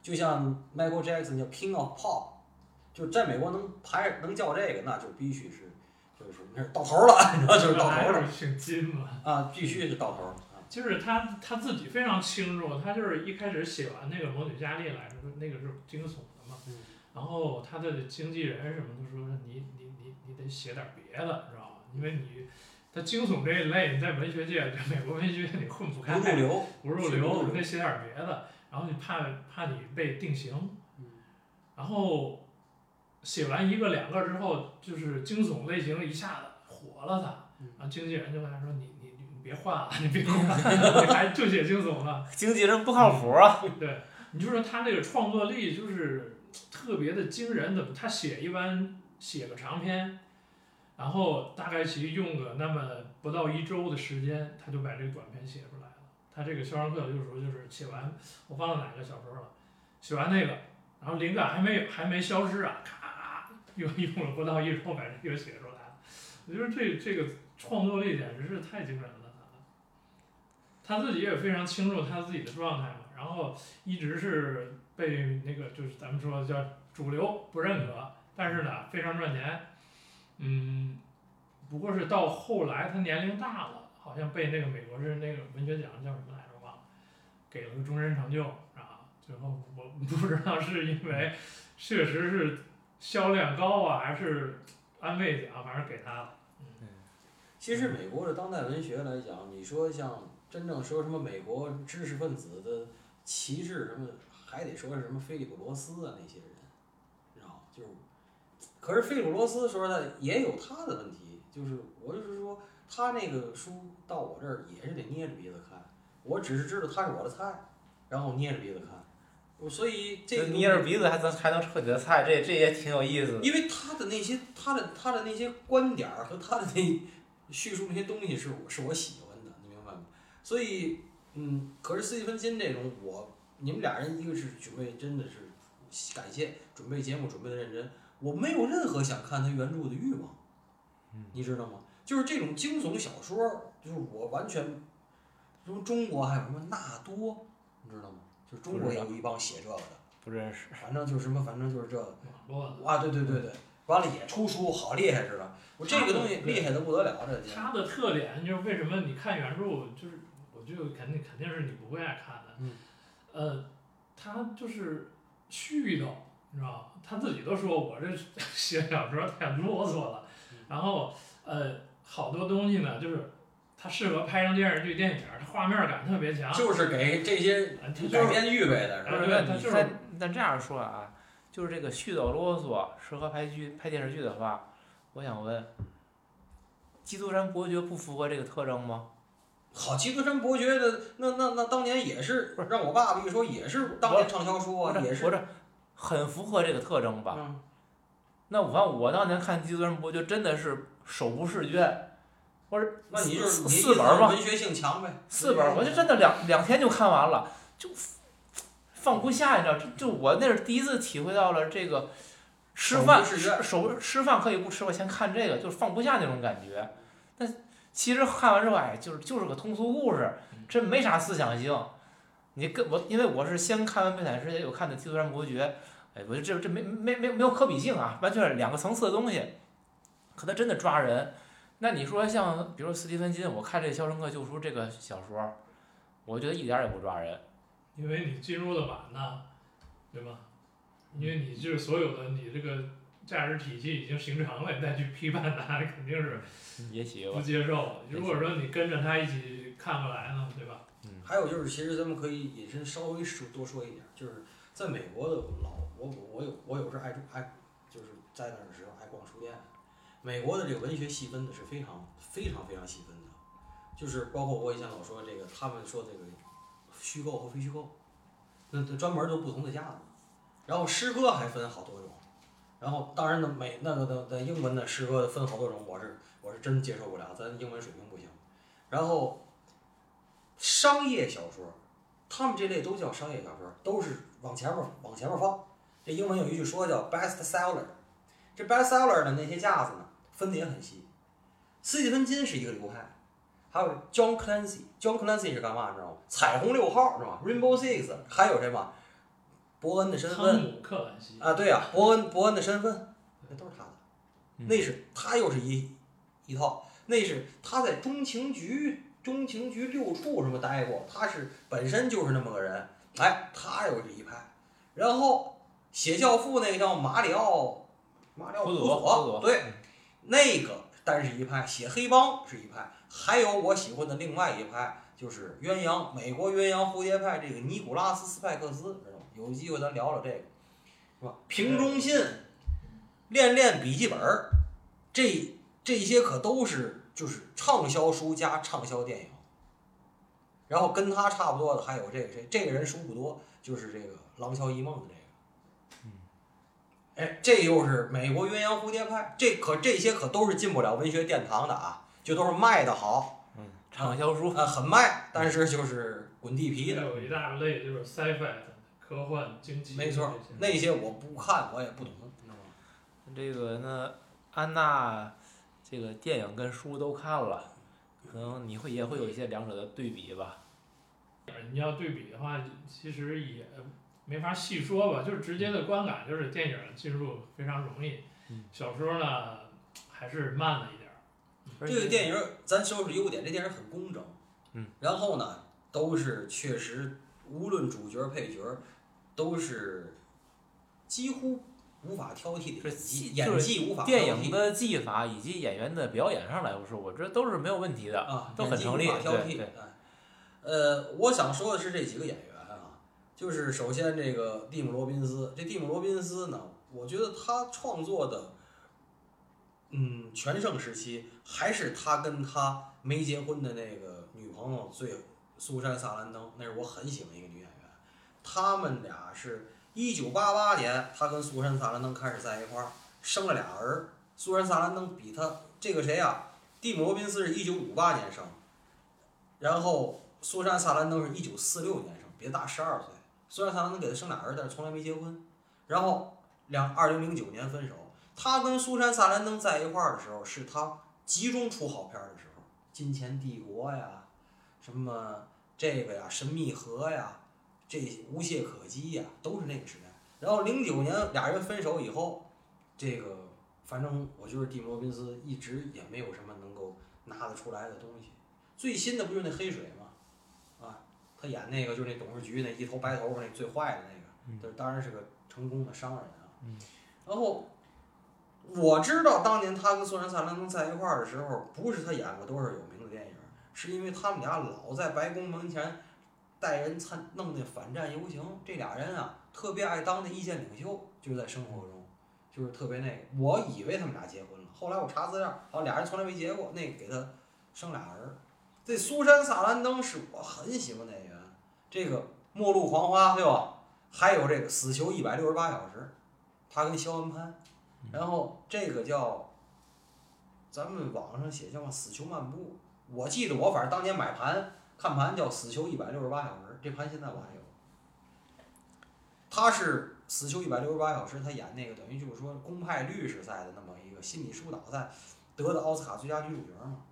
就像 Michael Jackson 叫 king of pop，就在美国能排能叫这个，那就必须是就是到头儿了，你知道就是到头儿了是姓金嘛。啊，必须是到头。就是他他自己非常清楚，他就是一开始写完那个《魔女佳丽》来着，那个是惊悚的嘛。嗯然后他的经纪人什么的说你你你你得写点别的，知道吧？因为你他惊悚这一类，你在文学界，就美国文学界你混不开，不入流，你得写点别的，然后你怕怕你被定型，嗯然后写完一个两个之后，就是惊悚类型一下子火了他，嗯然后经纪人就跟他说你你你别换了，你别 换了，你还就写惊悚了，经纪人不靠谱啊。对，你就说他这个创作力就是特别的惊人，怎么他写一般写个长篇。然后大概其用个那么不到一周的时间，他就把这个短篇写出来了。他这个《肖申克的救赎》就是写完，我忘了哪个小说了，写完那个，然后灵感还没有还没消失啊，咔，又用了不到一周把这个写出来了。我觉得这这个创作力简直是太惊人了，他自己也非常清楚他自己的状态嘛，然后一直是被那个就是咱们说叫主流不认可，但是呢非常赚钱，嗯，不过是到后来他年龄大了，好像被那个美国是那个文学奖叫什么来着忘了，给了个终身成就啊。最后我不知道是因为确实是销量高啊，还是安慰奖，反正给他了。嗯其实美国的当代文学来讲，你说像真正说什么美国知识分子的旗帜什么，还得说是什么菲利普罗斯啊那些人，可是费鲁罗斯说实在也有他的问题，就是我就是说他那个书到我这儿也是得捏着鼻子看，我只是知道他是我的菜，然后捏着鼻子看，我所以这个捏着鼻子还能还能彻底的菜，这这也挺有意思的。因为他的那些他的他的那些观点儿和他的那叙述那些东西是我是我喜欢的，你明白吗？所以嗯，可是斯蒂芬金这种我你们俩人一个是准备真的是感谢准备节目准备的认真，我没有任何想看他原著的欲望，你知道吗？就是这种惊悚小说儿，就是我完全，什么中国还有什么纳多，你知道吗？就是中国也有一帮写这个的，不认识。反正就是什么，反正就是这个。网络的，啊，对对对对，完了也出书，好厉害似的。我这个东西厉害的不得了，这就它的特点就是为什么你看原著，就是我就肯定肯定是你不会爱看的。嗯。呃，他就是絮叨，你知道吗？他自己都说我这写小说太啰嗦了。然后呃，好多东西呢，就是它适合拍成电视剧、电影，它画面感特别强。就是给这些改编预备的，是吧？哎对他就是你看，那这样说啊，就是这个絮叨啰嗦适合拍剧、拍电视剧的话，我想问，基督山伯爵不符合这个特征吗？好，基督山伯爵的那那那当年也是让我爸爸一说，也是当年畅销书啊，也是不是，很符合这个特征吧？嗯那我看我当年看《基督山伯爵》真的是手不释卷，或者那你就是四四本儿吧，文学性强呗，四本，我就真的两两天就看完了，就放不下，你知道？就就我那是第一次体会到了这个吃饭手吃饭可以不吃，我先看这个，就是放不下那种感觉。但其实看完之后，哎，就是就是个通俗故事，真没啥思想性。你跟我，因为我是先看完《悲惨世界》，又看的《基督山伯爵》，哎，我觉得这这没没没没有可比性啊，完全是两个层次的东西。可他真的抓人。那你说像比如说斯蒂芬金，我看这《肖申克救赎》这个小说，我觉得一点儿也不抓人。因为你进入的晚呐，对吧？因为你就是所有的你这个价值体系已经形成了，你再去批判它，肯定是也许不接受。如果说你跟着他一起看过来呢，对吧？还有就是，其实咱们可以引申稍微说多说一点，就是在美国的老我我有我有时爱爱就是在那儿的时候爱逛书店，美国的这个文学细分的是非常非常非常细分的，就是包括我以前老说这个他们说这个虚构和非虚构，那那专门都不同的架子，然后诗歌还分好多种，然后当然呢美那个的的英文的诗歌分好多种，我是我是真接受不了，咱英文水平不行，然后。商业小说，他们这类都叫商业小说，都是往前面往前面放。这英文有一句说叫 best seller，这 best seller 的那些架子呢，分的也很细。斯蒂芬金是一个流派，还有 John Clancy，John Clancy 是干嘛你知道吗？彩虹六号是吧？Rainbow Six，还有什么？伯恩的身汤份姆克兰西，啊，对呀、伯恩伯恩的身份，那都是他的。嗯那是他又是一一套，那是他在中情局中情局六处什么待过，他是本身就是那么个人，哎，他有这一派。然后写《教父》那个叫马里奥，马里奥胡胡佐对，那个单是一派，写黑帮是一派，还有我喜欢的另外一派就是鸳鸯，美国鸳鸯蝴蝶派这个尼古拉斯斯派克斯，知道吗？有机会咱聊聊这个，是吧？瓶中信。练练笔记本儿，这这些可都是就是畅销书加畅销电影。然后跟他差不多的还有这个谁，这个人书不多，就是这个《廊桥遗梦》的这个。嗯。哎，这又是美国鸳鸯蝴蝶派，这可这些可都是进不了文学殿堂的啊，就都是卖的好，嗯，畅销书。啊，很卖，但是就是滚地皮的。有一大类就是 sci-fi 的科幻、惊奇，没错，那些我不看，我也不懂？这个那安娜，这个电影跟书都看了，可能你会也会有一些两者的对比吧。你要对比的话，其实也没法细说吧，就是直接的观感，就是电影进入非常容易，嗯小说呢还是慢了一点儿。这个电影咱说说优点，这电影很工整，嗯，然后呢，都是确实，无论主角配角，都是几乎无法挑剔的演是演技无法挑电影的技法以及演员的表演上来说，我这都是没有问题的。啊，都很成立。对呃，我想说的是这几个演员啊，就是首先这个蒂姆·罗宾斯，这蒂姆·罗宾斯呢，我觉得他创作的，嗯，全盛时期还是他跟他没结婚的那个女朋友最苏珊·萨兰登，那是我很喜欢一个女演员，他们俩是一九八八年，他跟苏珊·萨兰登开始在一块儿，生了俩儿。苏珊·萨兰登比他这个谁呀、蒂姆·罗宾斯是一九五八年生，然后苏珊·萨兰登是一九四六年生，比他大十二岁。苏珊·萨兰登给他生俩儿，但是从来没结婚。然后两二零零九年分手。他跟苏珊·萨兰登在一块儿的时候，是他集中出好片儿的时候，《金钱帝国》呀，什么这个呀，《神秘河》呀，这无懈可击呀，都是那个时代。然后零九年俩人分手以后，这个反正我就是蒂姆·罗宾斯一直也没有什么能够拿得出来的东西。最新的不就是那黑水吗？啊，他演那个就是那董事局那一头白头发那最坏的那个，这当然是个成功的商人啊。然后我知道当年他跟苏珊·萨兰登在一块儿的时候，不是他演过多少有名的电影，是因为他们俩老在白宫门前带人参弄那反战游行。这俩人啊，特别爱当那意见领袖，就是在生活中，就是特别那个。我以为他们俩结婚了，后来我查资料，好像俩人从来没结过。那个给他生俩儿。这苏珊·萨兰登是我很喜欢的演员，这个《末路狂花》对吧？还有这个《死囚一百六十八小时》，他跟肖恩潘。然后这个叫，咱们网上写叫《死囚漫步》，我记得我反正当年买盘看盘叫《死囚一百六十八小时》，这盘现在我还有。他是《死囚一百六十八小时》，他演那个等于就是说公派律师赛的那么一个心理疏导赛，得的奥斯卡最佳女主角嘛。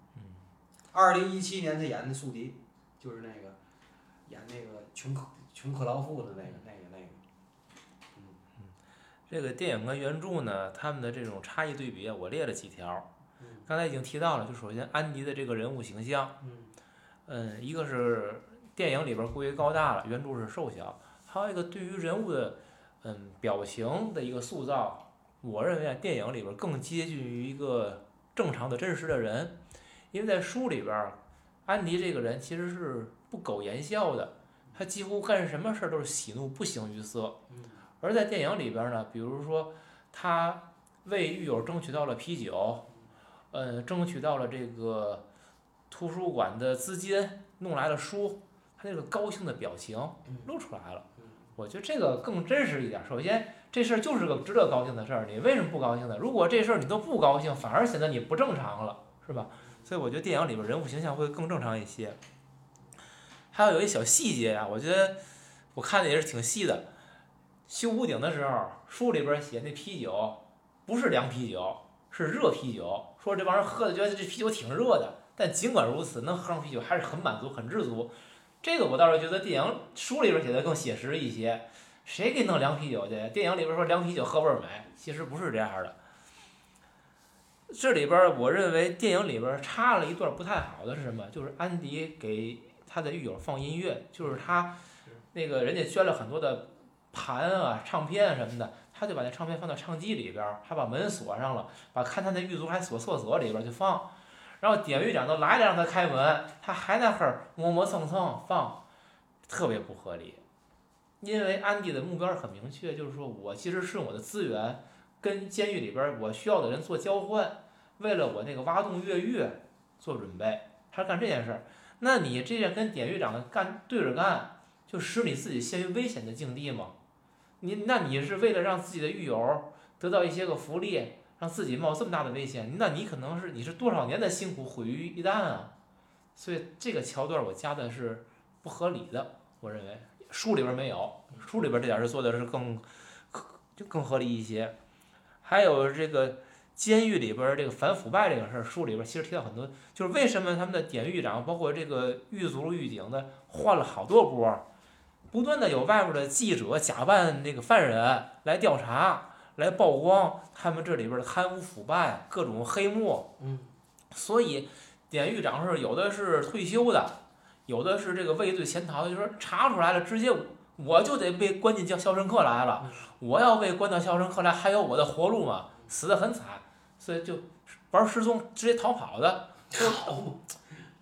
二零一七年他演的宿敌，就是那个演那个琼克琼克劳夫的那个那个那个。嗯这个电影跟原著呢，他们的这种差异对比，我列了几条。嗯刚才已经提到了，就首先安迪的这个人物形象，嗯嗯，一个是电影里边过于高大了，原著是瘦小，还有一个对于人物的嗯表情的一个塑造，我认为啊，电影里边更接近于一个正常的真实的人，因为在书里边儿，安迪这个人其实是不苟言笑的，他几乎干什么事儿都是喜怒不形于色，嗯。而在电影里边儿呢，比如说他为狱友争取到了啤酒，嗯，争取到了这个图书馆的资金，弄来了书，他那个高兴的表情嗯露出来了嗯。我觉得这个更真实一点。首先，这事儿就是个值得高兴的事儿，你为什么不高兴呢？如果这事儿你都不高兴，反而显得你不正常了，是吧？所以我觉得电影里边人物形象会更正常一些。还有有一小细节呀、我觉得我看的也是挺细的。修屋顶的时候，书里边写那啤酒不是凉啤酒，是热啤酒。说这帮人喝的觉得这啤酒挺热的，但尽管如此，能喝上啤酒还是很满足、很知足。这个我倒是觉得电影书里边写的更写实一些。谁给弄凉啤酒去？电影里边说凉啤酒喝味儿美，其实不是这样的。这里边我认为电影里边插了一段不太好的是什么？就是安迪给他的狱友放音乐，就是他那个人家捐了很多的盘啊、唱片啊什么的，他就把那唱片放到唱机里边，还把门锁上了，把看他那狱卒还锁厕所里边儿去放，然后典狱长都来了让他开门，他还在那儿磨磨蹭蹭放，特别不合理。因为安迪的目标很明确，就是说我其实是用我的资源跟监狱里边我需要的人做交换，为了我那个挖洞越狱做准备，他干这件事儿。那你这样跟典狱长干对着干，就使你自己陷于危险的境地吗？你那你是为了让自己的狱友得到一些个福利，让自己冒这么大的危险，那你可能是你是多少年的辛苦毁于一旦啊！所以这个桥段我加的是不合理的，我认为书里边没有，书里边这点是做的是更就更合理一些。还有这个监狱里边这个反腐败这个事儿，书里边其实提到很多，就是为什么他们的典狱长，包括这个狱卒、狱警的换了好多波，不断的有外边的记者假扮那个犯人来调查，来曝光他们这里边的贪污腐败、各种黑幕。嗯。所以典狱长是有的是退休的，有的是这个畏罪潜逃的，就是说查出来了，直接我就得被关进叫肖申克来了，我要被关到肖申克来，还有我的活路吗，死得很惨，所以就玩失踪直接逃跑的，好，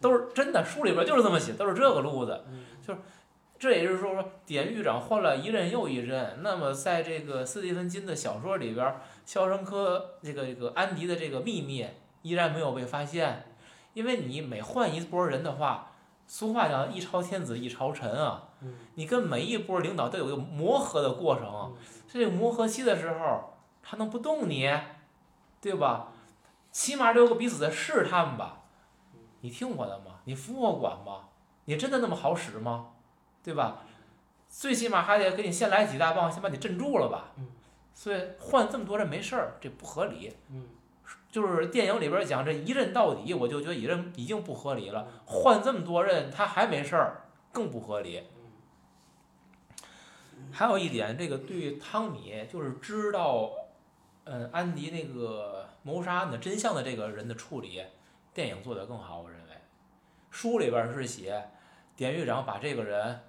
都是真的，书里边就是这么写，都是这个路子。嗯这也就是说，典狱长换了一任又一任。那么，在这个斯蒂芬金的小说里边，《肖申克》这个这个安迪的这个秘密依然没有被发现，因为你每换一波人的话，俗话讲“一朝天子一朝臣”啊，嗯你跟每一波领导都有一个磨合的过程。嗯这个磨合期的时候，他能不动你，对吧？起码得有个彼此的试探吧。你听我的吗？你服我管吗？你真的那么好使吗？对吧？最起码还得给你先来几大棒，先把你镇住了吧嗯。所以换这么多人没事儿，这不合理。嗯就是电影里边讲这一任到底，我就觉得一任已经不合理了。换这么多人，他还没事儿，更不合理。还有一点，这个对汤米就是知道嗯，安迪那个谋杀案的真相的这个人的处理，电影做得更好，我认为。书里边是写典狱长把这个人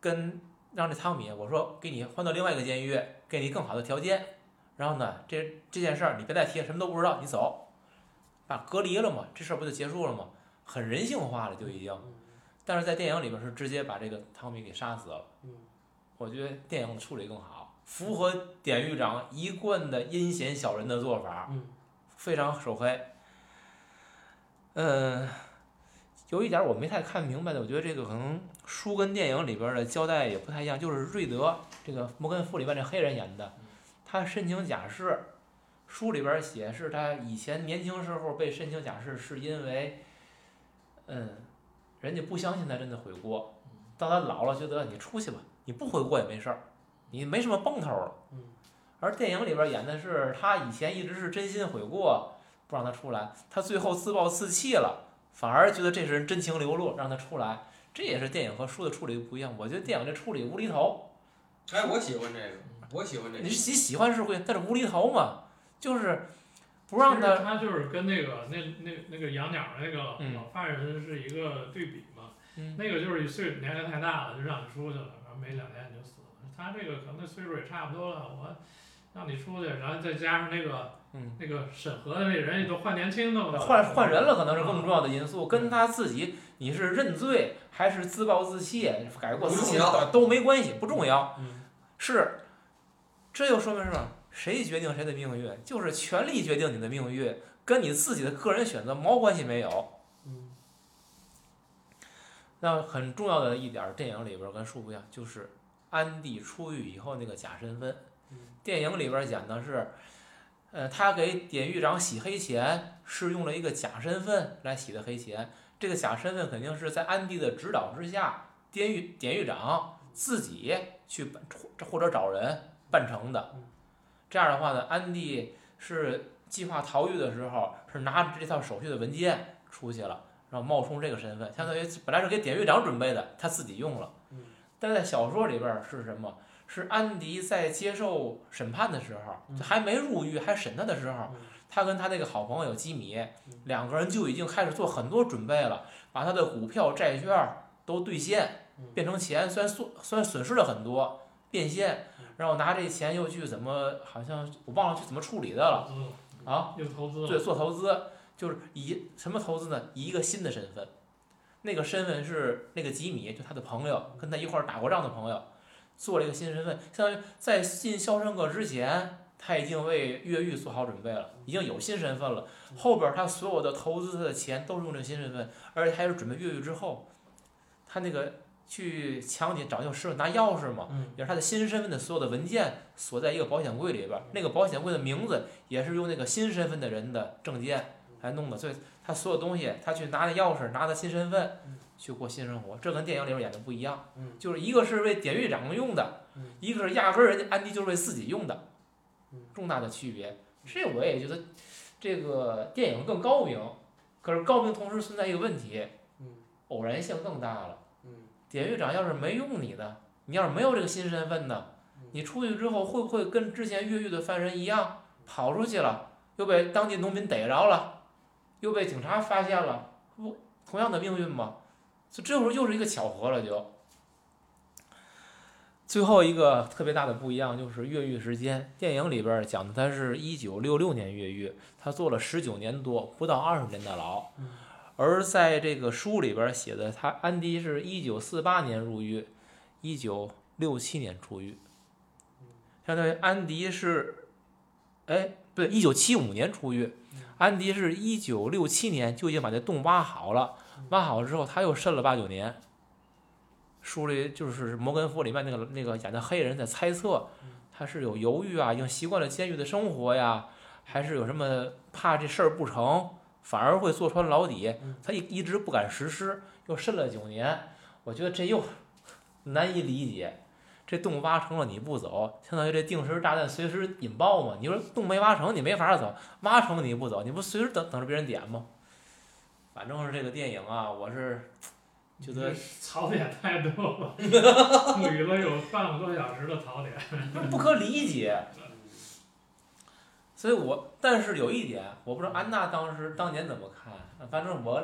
跟让这汤米，我说给你换到另外一个监狱，给你更好的条件，然后呢，这这件事儿你别再提，什么都不知道，你走，把隔离了嘛，这事儿不就结束了吗？很人性化了就已经。但是在电影里边是直接把这个汤米给杀死了。嗯我觉得电影的处理更好，符合典狱长一贯的阴险小人的做法，嗯非常手黑。嗯，有一点我没太看明白的，我觉得这个可能书跟电影里边的交代也不太一样，就是瑞德这个摩根·弗里曼这黑人演的，他申请假释，书里边写是他以前年轻时候被申请假释是因为，嗯，人家不相信他真的悔过，到他老了觉得你出去吧，你不悔过也没事儿，你没什么奔头了。嗯而电影里边演的是他以前一直是真心悔过，不让他出来，他最后自暴自弃了，反而觉得这是人真情流露，让他出来。这也是电影和书的处理不一样。我觉得电影这处理无厘头，哎，我喜欢这个，我喜欢这个你。喜喜欢是会，但是无厘头嘛，就是不让他其实他就是跟那个那那那个养鸟那个嗯老犯人是一个对比嘛。嗯那个就是岁数年龄太大了，就让你出去了，然后没两天你就死了。他这个可能岁数也差不多了，我让你出去，然后再加上那个嗯。那个审核的那人也都换年轻的了，换换人了，可能是更重要的因素，跟他自己你是认罪还是自暴自弃、改过自新都都没关系，不重要。嗯是，这又说明什么？谁决定谁的命运？就是权力决定你的命运，跟你自己的个人选择毛关系没有。嗯那很重要的一点，电影里边跟书不一样，就是安迪出狱以后那个假身份。嗯电影里边讲的是，呃，他给典狱长洗黑钱是用了一个假身份来洗的黑钱。这个假身份肯定是在安迪的指导之下，典狱典狱长自己去办或者找人办成的嗯。这样的话呢，安迪是计划逃狱的时候是拿着这套手续的文件出去了。然后冒充这个身份，相当于本来是给典狱长准备的，他自己用了。嗯但在小说里边儿是什么？是安迪在接受审判的时候，还没入狱还审他的时候嗯，他跟他那个好朋友基米嗯。两个人就已经开始做很多准备了，把他的股票、债券都兑现嗯，变成钱，虽然损虽然损失了很多，变现嗯，然后拿这钱又去怎么好像我忘了去怎么处理的了。啊？又投资了，对，做投资就是以什么投资呢？以一个新的身份，那个身份是那个吉米，就他的朋友，跟他一块儿打过仗的朋友，做了一个新身份，相当于在进《肖申克》之前，他已经为越狱做好准备了，已经有新身份了。后边他所有的投资他的钱都是用这个新身份，而且他是准备越狱之后，他那个去抢劫找那个师傅拿钥匙嘛，嗯也是他的新身份的所有的文件锁在一个保险柜里边，那个保险柜的名字也是用那个新身份的人的证件来弄的，所以他所有东西，他去拿那钥匙，拿他新身份嗯去过新生活，这跟电影里边演的不一样，嗯就是一个是为典狱长用的嗯，一个是压根儿人家安迪就是为自己用的嗯，重大的区别。这我也觉得这个电影更高明，可是高明同时存在一个问题，嗯偶然性更大了。嗯典狱长要是没用你呢，你要是没有这个新身份呢嗯，你出去之后会不会跟之前越狱的犯人一样，跑出去了，又被当地农民逮着了，又被警察发现了，不同样的命运吗？这这会儿又是一个巧合了就。最后一个特别大的不一样就是越狱时间，电影里边讲的他是一九六六年越狱，他坐了十九年多，不到二十年的牢。而在这个书里边写的，他安迪是一九四八年入狱，一九六七年出狱，相当于安迪是，哎，不对，一九七五年出狱，安迪是一九六七年就已经把这洞挖好了，挖好之后他又渗了八九年。书里就是摩根·弗里曼那个那个演的黑人在猜测，他是有犹豫啊，已经习惯了监狱的生活呀，还是有什么怕这事儿不成，反而会坐穿牢底嗯。他一一直不敢实施，又审了九年。我觉得这又 难以理解。这洞挖成了你不走，相当于这定时炸弹随时引爆嘛？你说洞没挖成，你没法走；挖成你不走，你不随时等等着别人点吗？反正是这个电影啊，我是觉得槽点太多了，捋了有半个多小时的槽点。不可理解。所以我但是有一点，我不知道安娜当时当年怎么看，反正我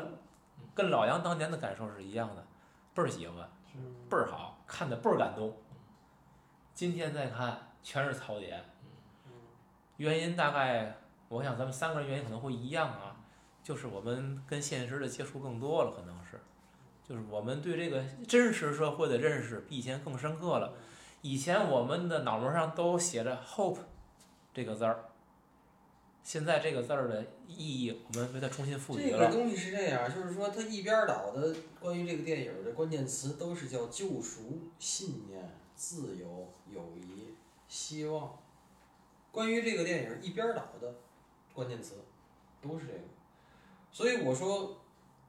跟老杨当年的感受是一样的，倍儿喜欢，倍儿好看的倍儿感动。今天再看全是槽点，原因大概我想咱们三个人原因可能会一样啊，就是我们跟现实的接触更多了，可能是，就是我们对这个真实社会的认识比以前更深刻了。以前我们的脑门上都写着 “hope” 这个字儿，现在这个字儿的意义我们为它重新赋予了。这个东西是这样，就是说它一边儿倒的关于这个电影的关键词都是叫救赎、信念、自由、友谊、希望。关于这个电影儿一边儿倒的关键词都是这个，所以我说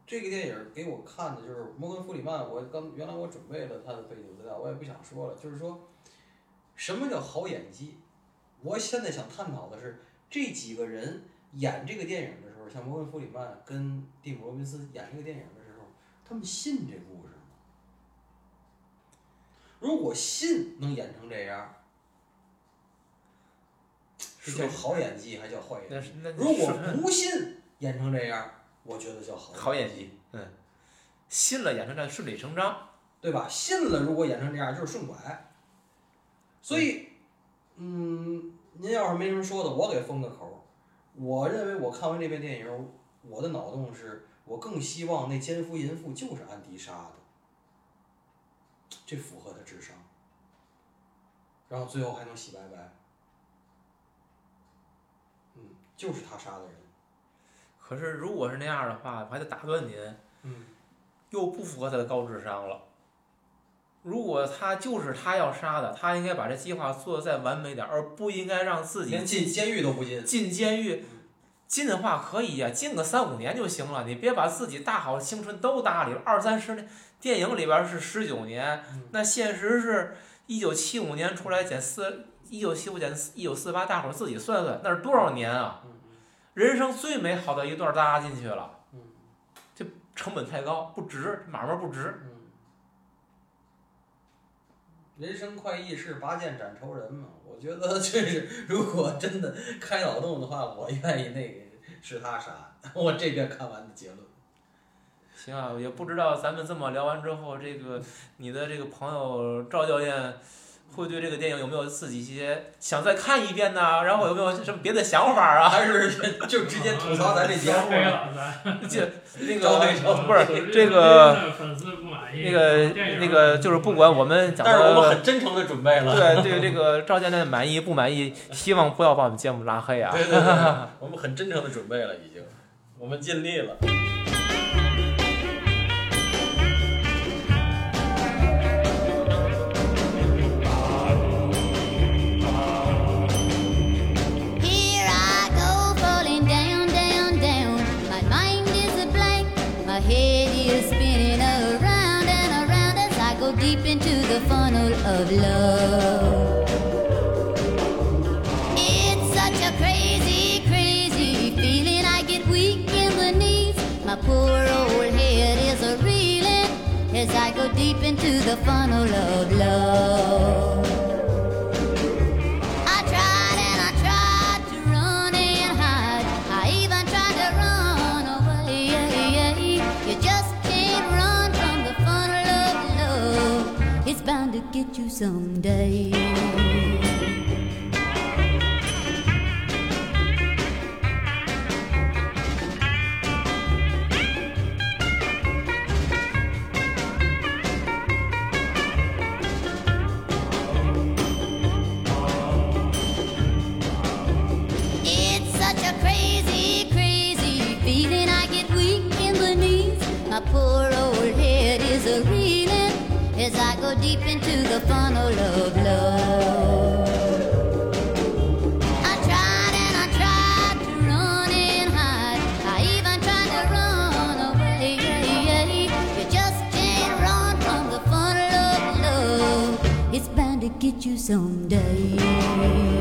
这个电影给我看的就是摩根·弗里曼。我刚原来我准备了他的背景资料，我也不想说了，就是说什么叫好演技？我现在想探讨的是这几个人演这个电影的时候，像摩根·弗里曼跟蒂姆·罗宾斯演这个电影的时候，他们信这故事吗？如果信能演成这样，是叫好演技还叫坏演技？如果不信演成这样，我觉得叫好好演技，嗯，信了演成这样顺理成章，对吧？信了，如果演成这样就是顺拐。所以，嗯，您要是没什么说的，我给封个口。我认为我看完这部电影，我的脑洞是我更希望那奸夫淫妇就是安迪杀的，这符合他智商。然后最后还能洗白白，嗯，就是他杀的人，可是如果是那样的话，我还得打断您，嗯，又不符合他的高智商了。如果他就是他要杀的，他应该把这计划做得再完美点儿，而不应该让自己连进监狱都不进。进监狱。进的话可以呀、进个三五年就行了，你别把自己大好青春都搭里了。二三十年，电影里边是十九年，那现实是一九七五年出来减四，一九七五减一九四八，大伙儿自己算算，那是多少年啊？人生最美好的一段搭进去了，这成本太高，不值，买卖不值。嗯，人生快意是拔剑斩仇人嘛？我觉得 这是，如果真的开脑洞的话，我愿意那个是他杀。我这边看完的结论。行啊，也不知道咱们这么聊完之后，这个你的这个朋友赵教练会对这个电影有没有自己一些想再看一遍呢？然后有没有什么别的想法啊？还是就直接吐槽咱这节目？了 就。那个不是这个粉丝不满意。那个那个就是不管我们讲但是我们很真诚的准备了。对对这个赵教练满意不满意，希望不要把我们节目拉黑啊。对对对，我们很真诚的准备了，已经，我们尽力了。My head is spinning around and around as I go deep into the funnel of love. It's such a crazy, crazy feeling. I get weak in the knees. My poor old head is a reeling as I go deep into the funnel of love. Get you someday. It's go deep into the funnel of love. I tried and I tried to run and hide. I even tried to run away. You just can't run from the funnel of love. It's bound to get you someday.